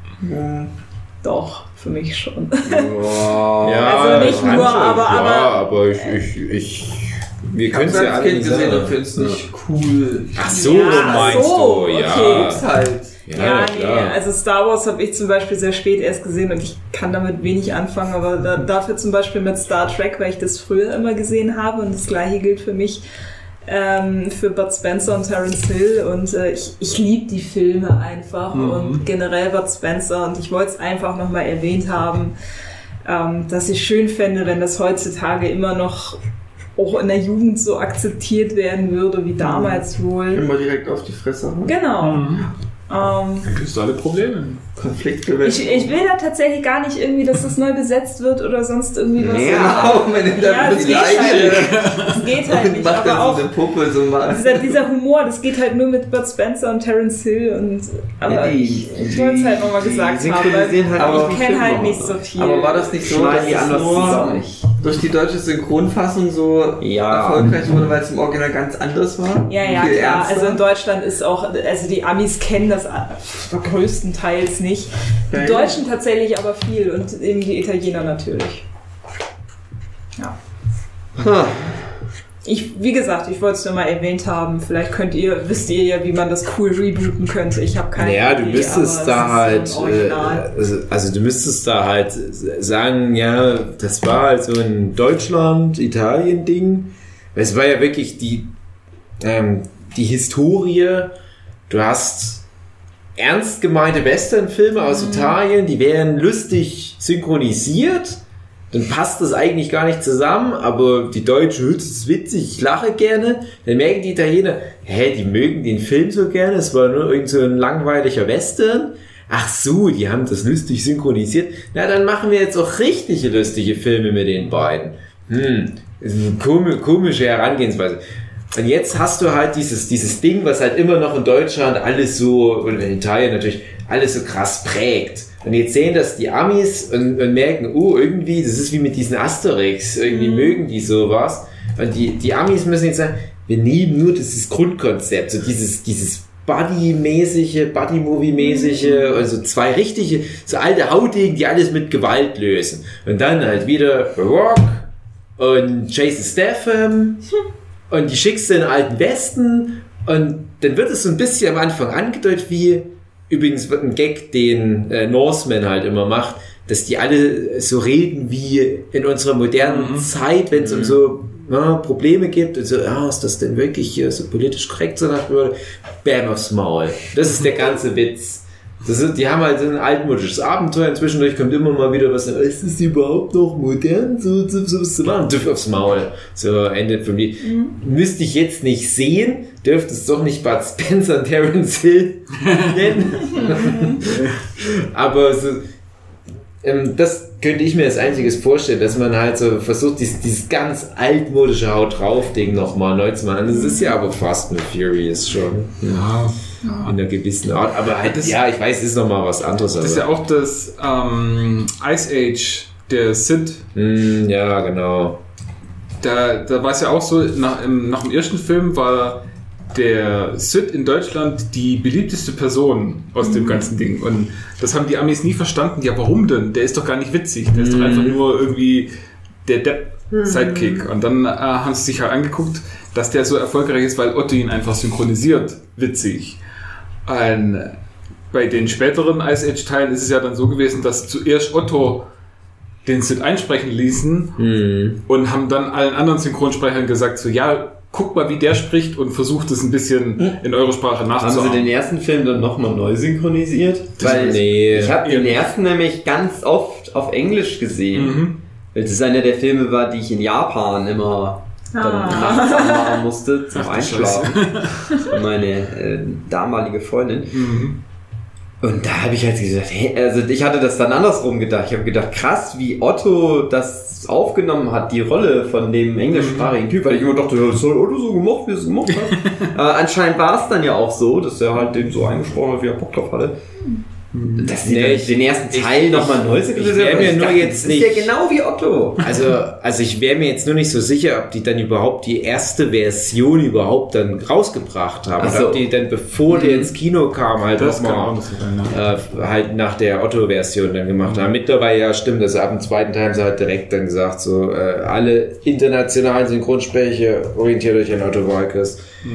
Doch, für mich schon. Also nicht nur, aber- ja, aber- aber ich, ich, ich wir Ich können es ja alle Kind nicht gesehen und find's nicht cool. Ach so, Ja, meinst so, du, ja. okay. Ist halt. Ja, Ja, nee, also Star Wars habe ich zum Beispiel sehr spät erst gesehen und ich kann damit wenig anfangen, aber da, dafür zum Beispiel mit Star Trek, weil ich das früher immer gesehen habe und das gleiche gilt für mich ähm, für Bud Spencer und Terence Hill und äh, ich, ich liebe die Filme einfach und generell Bud Spencer und ich wollte es einfach nochmal erwähnt haben, ähm, dass ich schön fände, wenn das heutzutage immer noch auch in der Jugend so akzeptiert werden würde wie damals wohl. Immer direkt auf die Fresse. Genau. Mhm. Ähm, Dann löst du alle Probleme. Konfliktgewässer. ich, ich will da tatsächlich gar nicht irgendwie, dass das neu besetzt wird oder sonst irgendwie was. Ja, auch man nimmt Ja, da das die geht halt. Das geht halt und nicht. macht Aber dann so auch eine Puppe so mal. dieser, dieser Humor, das geht halt nur mit Bud Spencer und Terence Hill und aber Ja, die- ich, ich wollte es halt nochmal die gesagt haben, weil halt aber auch ich die kenne halt nicht auch. so viel. Aber war das nicht so, dass die anders nur zusammen. durch die deutsche Synchronfassung so Ja. erfolgreich wurde, weil es im Original ganz anders war? Ja, ja, klar. ernster? Also in Deutschland ist auch, also die Amis kennen das äh, größtenteils nicht. Die Ja, ja. Deutschen tatsächlich aber viel und eben die Italiener natürlich. Ja. Ha. Ich, wie gesagt, ich wollte es nur mal erwähnt haben. Vielleicht könnt ihr, wisst ihr ja, wie man das cool rebooten könnte. Ich habe keine Naja, du Idee, müsstest aber da es ist so halt, äh, also, also du müsstest da halt sagen, ja, das war halt so ein Deutschland-Italien-Ding. Es war ja wirklich die, ähm, die Historie. Du hast ernst gemeinte Westernfilme aus Mhm. Italien, die wären lustig synchronisiert. Dann passt das eigentlich gar nicht zusammen, aber die Deutschen, das ist witzig, ich lache gerne. Dann merken die Italiener, hä, die mögen den Film so gerne, es war nur irgend so ein langweiliger Western. Ach so, die haben das lustig synchronisiert. Na, dann machen wir jetzt auch richtige lustige Filme mit den beiden. Hm, ist eine komi- komische Herangehensweise. Und jetzt hast du halt dieses, dieses Ding, was halt immer noch in Deutschland alles so, und in Italien natürlich, alles so krass prägt. Und jetzt sehen das die Amis und, und merken, oh, irgendwie, das ist wie mit diesen Asterix, irgendwie mögen die sowas. Und die, die Amis müssen jetzt sagen, wir nehmen nur dieses Grundkonzept, so dieses, dieses Buddy-mäßige, Buddy-Movie-mäßige, also zwei richtige, so alte Hautigen, die alles mit Gewalt lösen. Und dann halt wieder The Rock und Jason Statham und die schickst du in den alten Westen und dann wird es so ein bisschen am Anfang angedeutet, wie übrigens wird ein Gag, den äh, Norseman halt immer macht, dass die alle so reden wie in unserer modernen Zeit, wenn es um so ja, Probleme gibt, also, ja, ist das denn wirklich hier so politisch korrekt, so nach Bam aufs Maul. Das ist der ganze Witz. Das ist, die haben halt so ein altmodisches Abenteuer. Zwischendurch kommt immer mal wieder was. Ist es überhaupt noch modern, so, so, so was zu machen? Düff aufs Maul. So, Ende vom Lied. Müsste ich jetzt nicht sehen, dürfte es doch nicht Bud Spencer und Terence Hill nennen. Aber so, das könnte ich mir als einziges vorstellen, dass man halt so versucht, dieses, dieses ganz altmodische Haut drauf Ding nochmal neu zu machen. Das ist ja aber Fast and Furious schon. Ja. In einer gewissen Art. Aber halt, Das- ja, ich weiß, es ist nochmal was anderes. Das ist ja auch das ähm, Ice Age, der Sid. Mm, ja, genau. Da, da war es ja auch so, nach, im, nach dem ersten Film war der Sid in Deutschland die beliebteste Person aus dem ganzen Ding. Und das haben die Amis nie verstanden. Ja, warum denn? Der ist doch gar nicht witzig. Der ist doch einfach nur irgendwie der Depp-Sidekick. Und dann äh, haben sie sich halt angeguckt, dass der so erfolgreich ist, weil Otto ihn einfach synchronisiert. Witzig. Und bei den späteren Ice Age-Teilen ist es ja dann so gewesen, dass zuerst Otto den Sid einsprechen ließen Hm. und haben dann allen anderen Synchronsprechern gesagt, so ja, guck mal, wie der spricht und versucht es ein bisschen in eure Sprache Haben sie nachzuahmen. den ersten Film dann nochmal neu synchronisiert? Weil nee. ich habe den ersten nämlich ganz oft auf Englisch gesehen. Mhm. Weil das einer der Filme war, die ich in Japan immer dann Ah. nachts anmachen musste zum Ach Einschlafen. Meine äh, damalige Freundin. Mhm. Und da habe ich halt gesagt, hey, also ich hatte das dann andersrum gedacht. Ich habe gedacht, krass, wie Otto das aufgenommen hat, die Rolle von dem englischsprachigen Typ, weil ich immer dachte, das hat Otto so gemacht, wie es gemacht hat. Aber anscheinend war es dann ja auch so, dass er halt den so eingesprochen hat, wie er Bock drauf hatte. Dass sie Nee, ich- den ersten ich- Teil nochmal neu ich synchronisiert wär haben, mir ich nur dachte, jetzt das ist ja nicht- genau wie Otto. Also, also ich wäre mir jetzt nur nicht so sicher, ob die dann überhaupt die erste Version überhaupt dann rausgebracht haben. Ach Oder so. ob die dann, bevor der ins Kino kam, halt Das nochmal äh, halt nach der Otto-Version dann gemacht haben. Mittlerweile ja stimmt, also ab dem zweiten Teil haben sie halt direkt dann gesagt, so äh, alle internationalen Synchronsprecher orientiert euch an Otto Walkes. Ich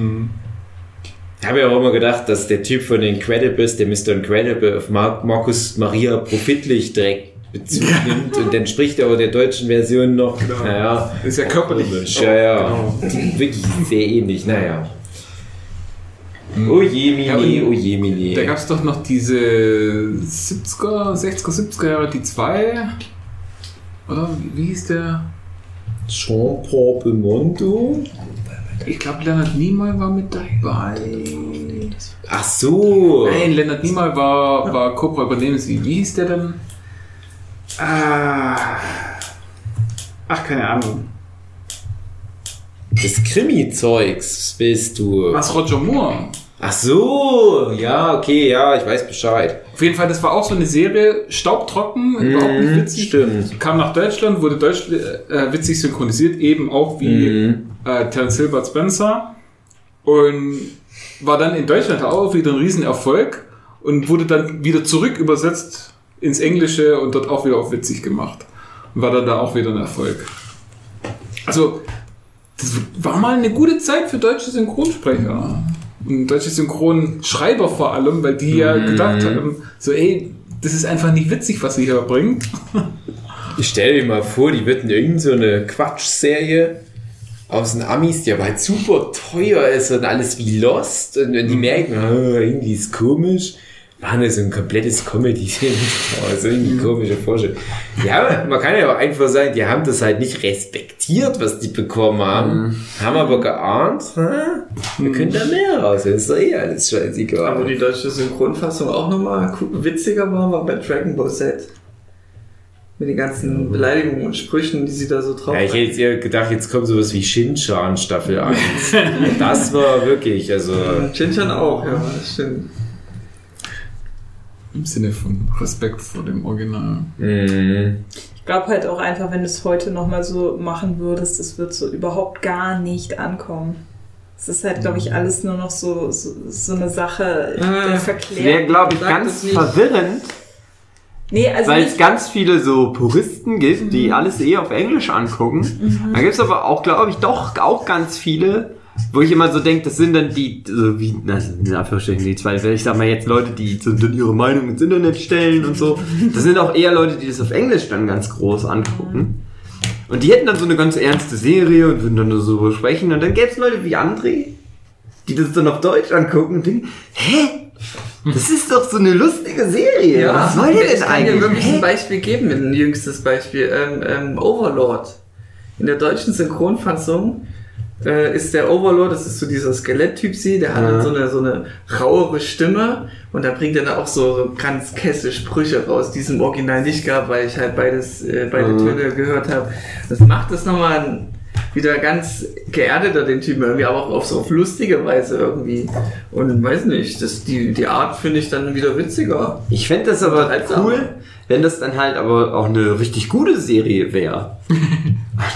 habe ja auch immer gedacht, dass der Typ von Incredibles, der Mr. Incredible, auf Mar Markus Maria Profitlich direkt Bezug nimmt und dann spricht er aber der deutschen Version noch, naja, Ist ja körperlich. komisch, ja, ja, Genau. wirklich sehr ähnlich, naja. Oh je, Mini. Ja, Oh je, mini. Da gab es doch noch diese 70er, 60er, 70er Jahre, die zwei. Oder wie wie hieß der? Jean-Paul Belmondo? Ich glaube, Leonard Nimoy war mit dabei. Ach so. Nein, Leonard Nimoy war, war Cobra, übernehmen Sie. Wie hieß der denn? Ah. Ach, keine Ahnung. Das Krimi-Zeugs willst du. Was, Roger Moore? Ach so, ja, okay, ja, ich weiß Bescheid. Auf jeden Fall, das war auch so eine Serie, staubtrocken, überhaupt nicht witzig. Stimmt. Kam nach Deutschland, wurde deutsch äh, witzig synchronisiert, eben auch wie Mhm. Äh, Terence Hilbert Spencer. Und war dann in Deutschland auch wieder ein Riesenerfolg und wurde dann wieder zurück übersetzt ins Englische und dort auch wieder auf witzig gemacht. Und war dann da auch wieder ein Erfolg. Also, das war mal eine gute Zeit für deutsche Synchronsprecher. Und deutsche Synchronschreiber vor allem, weil die ja gedacht haben, so ey, das ist einfach nicht witzig, was ihr hier bringt. Ich stell dir mal vor, die würden irgend so eine Quatschserie aus den Amis, die aber halt super teuer ist und alles wie Lost und wenn die merken, ah, irgendwie ist komisch, machen das so ein komplettes Comedy-Film draus. Irgendwie komische Vorstellung. Ja, man kann ja auch einfach sagen, die haben das halt nicht respektiert, was die bekommen haben, haben aber geahnt, hä, wir können da mehr raus, das ist doch eh alles scheißegal. Aber die deutsche Synchronfassung auch nochmal witziger war, war bei Dragon Ball Z. Mit den ganzen Beleidigungen und Sprüchen, die sie da so drauf Ja, ich hätte jetzt eher gedacht, jetzt kommt sowas wie Shinchan Staffel 1. das war wirklich, also. Chinchan auch, ja, das stimmt. Im Sinne von Respekt vor dem Original. mh. Ich glaube halt auch einfach, wenn du es heute nochmal so machen würdest, das wird so überhaupt gar nicht ankommen. Es ist halt, glaube ich, alles nur noch so, so, so eine Sache der Ah, Wäre, Verklärung. glaube ich, ganz verwirrend, Nee, also weil es ganz viele so Puristen gibt, die alles eh auf Englisch angucken. Da gibt es aber auch, glaube ich, doch auch ganz viele, wo ich immer so denke, das sind dann die, so wie, na, in Anführungsstrichen, die zwei, ich sag mal jetzt Leute, die so dann ihre Meinung ins Internet stellen und so. Das sind auch eher Leute, die das auf Englisch dann ganz groß angucken. Und die hätten dann so eine ganz ernste Serie und würden dann so sprechen. Und dann gäbe es Leute wie André, die das dann auf Deutsch angucken und denken, hä? Das ist doch so eine lustige Serie. Was soll der ich denn kann dir eigentlich? wirklich ein? Beispiel geben, ein jüngstes Beispiel. Ähm, ähm, Overlord. In der deutschen Synchronfassung äh, ist der Overlord, das ist so dieser Skeletttyp sie, der hat Ja. so eine so eine rauere Stimme und da bringt er dann auch so, so ganz kesse Sprüche raus, die es im Original nicht gab, weil ich halt beides, äh, beide Mhm. Töne gehört habe. Das macht es nochmal wieder ganz geerdeter, den Typen irgendwie, aber auch auf so auf lustige Weise irgendwie. Und weiß nicht, das, die, die Art finde ich dann wieder witziger. Ich fände das aber cool, wenn das dann halt aber auch eine richtig gute Serie wäre.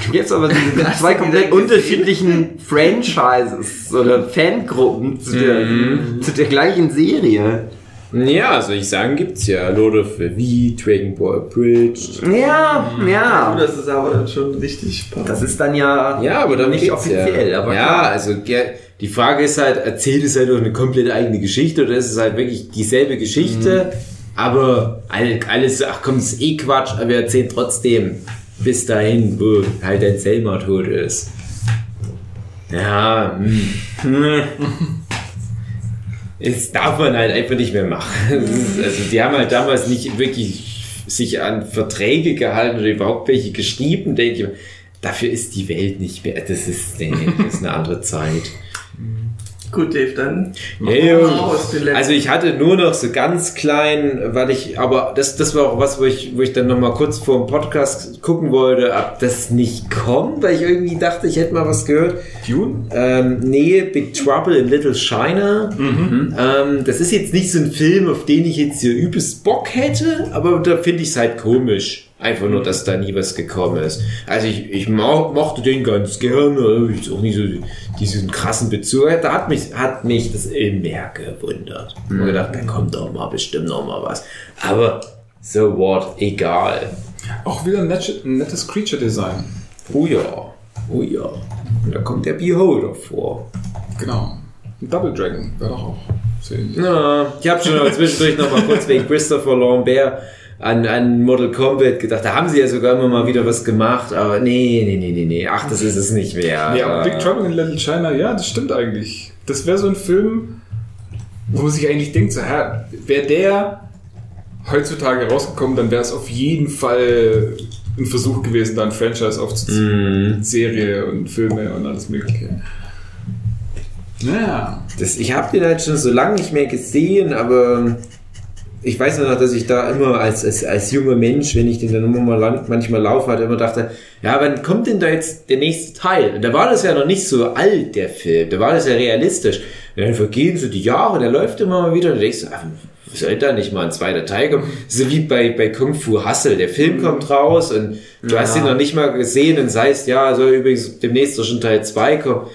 Du jetzt aber diese Hast zwei komplett unterschiedlichen Franchises oder Fangruppen zu der, Mhm. zu der gleichen Serie. Ja, soll ich sagen, gibt's ja. Lord of the V, Dragon Ball Bridge. Ja, ja. Das ist aber dann schon richtig. Das ist dann ja, Ja, aber dann nicht offiziell, ja. aber ja, klar. also ja, die Frage ist halt, erzählt es halt doch eine komplett eigene Geschichte oder ist es halt wirklich dieselbe Geschichte, aber all- alles, ach komm, das ist eh Quatsch, aber wir erzählen trotzdem bis dahin, wo halt dein Selma tot ist. Ja, hm. Das darf man halt einfach nicht mehr machen. Also die haben halt damals nicht wirklich sich an Verträge gehalten oder überhaupt welche geschrieben, denke ich. Dafür ist die Welt nicht mehr. Das ist, nee, das ist eine andere Zeit. Gut, Dave, dann. Ja, ja. raus. Also ich hatte nur noch so ganz klein, weil ich, aber das, das war auch was, wo ich, wo ich dann noch mal kurz vor dem Podcast gucken wollte, ob das nicht kommt, weil ich irgendwie dachte, ich hätte mal was gehört. Dune? Ähm, nee, Big Trouble in Little China. Ähm, das ist jetzt nicht so ein Film, auf den ich jetzt hier übelst Bock hätte, aber da finde ich es halt komisch. Einfach nur, dass da nie was gekommen ist. Also ich, ich mo mochte den ganz gerne, ich auch nicht so diesen krassen Bezug. Da hat mich, hat mich das immer gewundert. Ich hab gedacht, da kommt doch mal bestimmt noch mal was. Aber so what, egal. Auch wieder ein, net, ein nettes Creature Design. Oh ja, oh ja. Und da kommt der Beholder vor. Genau. Ein Double Dragon wäre doch auch. Ja, ich habe schon zwischendurch noch mal kurz wegen Christopher Lambert an, an Mortal Kombat gedacht. Da haben sie ja sogar immer mal wieder was gemacht, aber nee, nee, nee, nee, nee. Ach, das ist es nicht mehr. Nee, aber Big Trouble in Little China, ja, das stimmt eigentlich. Das wäre so ein Film, wo man sich eigentlich denkt, so, wäre der heutzutage rausgekommen, dann wäre es auf jeden Fall ein Versuch gewesen, da ein Franchise aufzuziehen. Mhm. Serie und Filme und alles mögliche. Naja. Das, ich habe den halt schon so lange nicht mehr gesehen, aber ich weiß nur noch, dass ich da immer als, als, als junger Mensch, wenn ich den dann immer mal lang, manchmal laufe, halt immer dachte, ja, wann kommt denn da jetzt der nächste Teil? Und da war das ja noch nicht so alt, der Film. Da war das ja realistisch. Und dann vergehen so die Jahre, der läuft immer mal wieder und du denkst, ach, soll da nicht mal ein zweiter Teil kommen? So wie bei, bei Kung Fu Hustle. Der Film kommt raus und du hast ihn noch nicht mal gesehen und sagst, ja, soll übrigens demnächst schon Teil 2 kommen.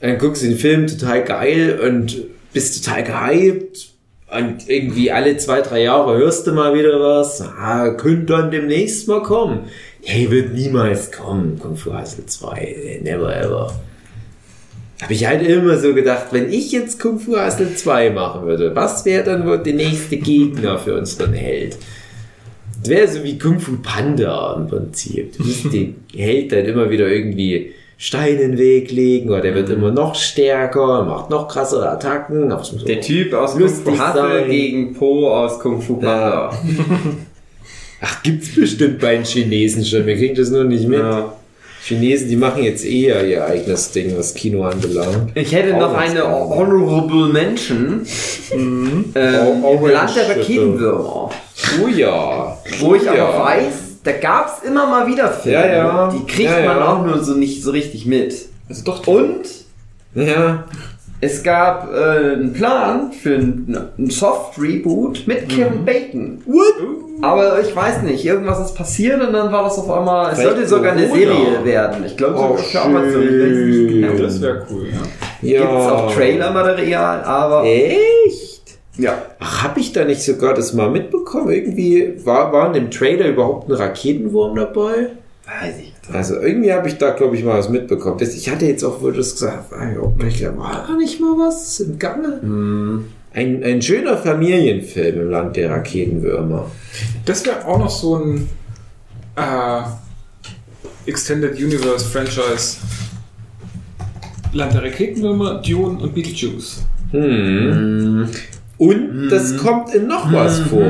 Dann guckst du den Film total geil und bist total gehypt. Und irgendwie alle zwei, drei Jahre hörst du mal wieder was. Ah, könnte dann demnächst mal kommen. Hey, wird niemals kommen, Kung Fu Hustle 2. Never ever. Habe ich halt immer so gedacht, wenn ich jetzt Kung Fu Hustle 2 machen würde, was wäre dann wohl der nächste Gegner für unseren Held? Das wäre so wie Kung Fu Panda im Prinzip. Du musst den Held dann immer wieder irgendwie Steine in den Weg legen oder der wird immer noch stärker, macht noch krassere Attacken. Der Typ aus Kung Fu Hustle gegen Po aus Kung Fu Panda. Ach, gibt's bestimmt bei den Chinesen schon. Wir kriegen das nur nicht mit. Ja. Chinesen, die machen jetzt eher ihr eigenes Ding, was Kino anbelangt. Ich hätte noch Orange eine. Honorable Mention. Ähm, Orange Land der. Raketenwürmer. Oh ja. Wo ich Oh ja. aber weiß, da gab es immer mal wieder Filme. Ja, ja. Die kriegt Ja, man auch nur so nicht so richtig mit. Also doch, Und Ja. es gab äh, einen Plan für ein, ein Soft-Reboot mit Kevin Bacon. Aber ich weiß nicht, irgendwas ist passiert und dann war das auf einmal. Es Vielleicht sollte sogar eine. Serie werden. Ich glaube Oh, für Amazon. Genau. das wäre cool, ja. ja. Gibt es auch Trailer-Material, aber. Echt? Ja. Ach, hab ich da nicht sogar das mal mitbekommen? Irgendwie war, war in dem Trailer überhaupt ein Raketenwurm dabei? Weiß ich. Also irgendwie habe ich da, glaube ich, mal was mitbekommen. Das, ich hatte jetzt auch wohl das gesagt, nicht, war da nicht mal was im Gange? Ein, ein schöner Familienfilm im Land der Raketenwürmer. Das wäre auch noch so ein, äh, Extended Universe Franchise Land der Raketenwürmer, Dune und Beetlejuice. Hm. Und das kommt in noch was vor.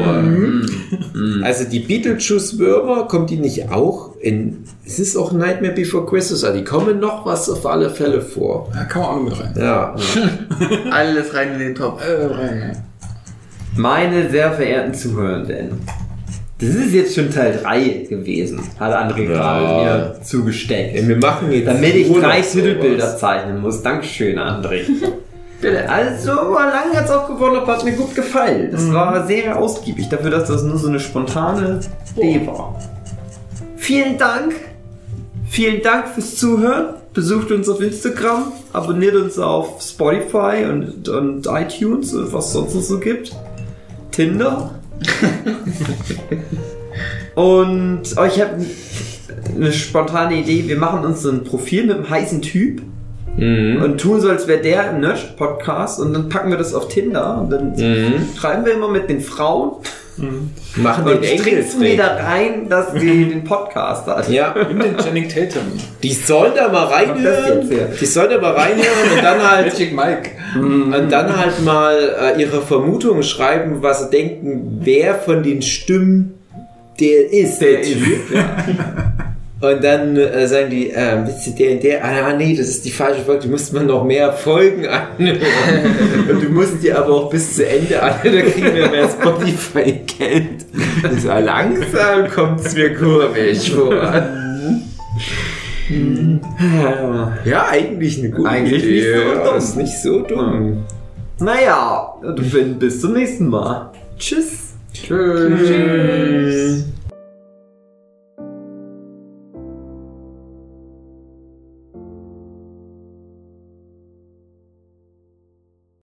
Also die Beetlejuice-Würmer, kommt die nicht auch in. Es ist auch Nightmare Before Christmas, also die kommen noch was auf alle Fälle vor. Da kann man auch noch mit rein. Ja. Alles rein in den Topf. Äh, rein. Meine sehr verehrten Zuhörenden, das ist jetzt schon Teil 3 gewesen, hat André Ja. gerade mir zugesteckt. Wir machen jetzt. Damit ich drei. Titelbilder zeichnen muss. Dankeschön, André. Also, aber lang hat's auch gewonnen, aber hat mir gut gefallen. Das war sehr ausgiebig, dafür, dass das nur so eine spontane Idee war. Vielen Dank. Vielen Dank fürs Zuhören. Besucht uns auf Instagram, abonniert uns auf Spotify und, und iTunes und was sonst noch so gibt. Tinder. und oh, ich habe eine spontane Idee. Wir machen uns so ein Profil mit einem heißen Typ Mhm. und tun so, als wäre der im Nerd-Podcast und dann packen wir das auf Tinder und dann Mhm. schreiben wir immer mit den Frauen Machen und den tricksen die da rein, dass sie den Podcast hat. Ja, Nimm den Channing Tatum. die sollen da mal reinhören. Die sollen da mal reinhören und dann halt Magic Mike. Und dann halt mal äh, ihre Vermutungen schreiben, was sie denken, wer von den Stimmen der ist. Der, Typ. Und dann äh, sagen die, äh, wisst ihr, der, der, ah nee, das ist die falsche Folge, du musst man noch mehr Folgen anhören. Und du musst die aber auch bis zu Ende anhören, da kriegen wir mehr Spotify-Geld. So langsam kommt es mir komisch vor. Ja, eigentlich eine gute Eigentlich Idee. nicht so ja, dumm. ist nicht so dumm. Naja, bis zum nächsten Mal. Tschüss. Tschüss. Tschüss.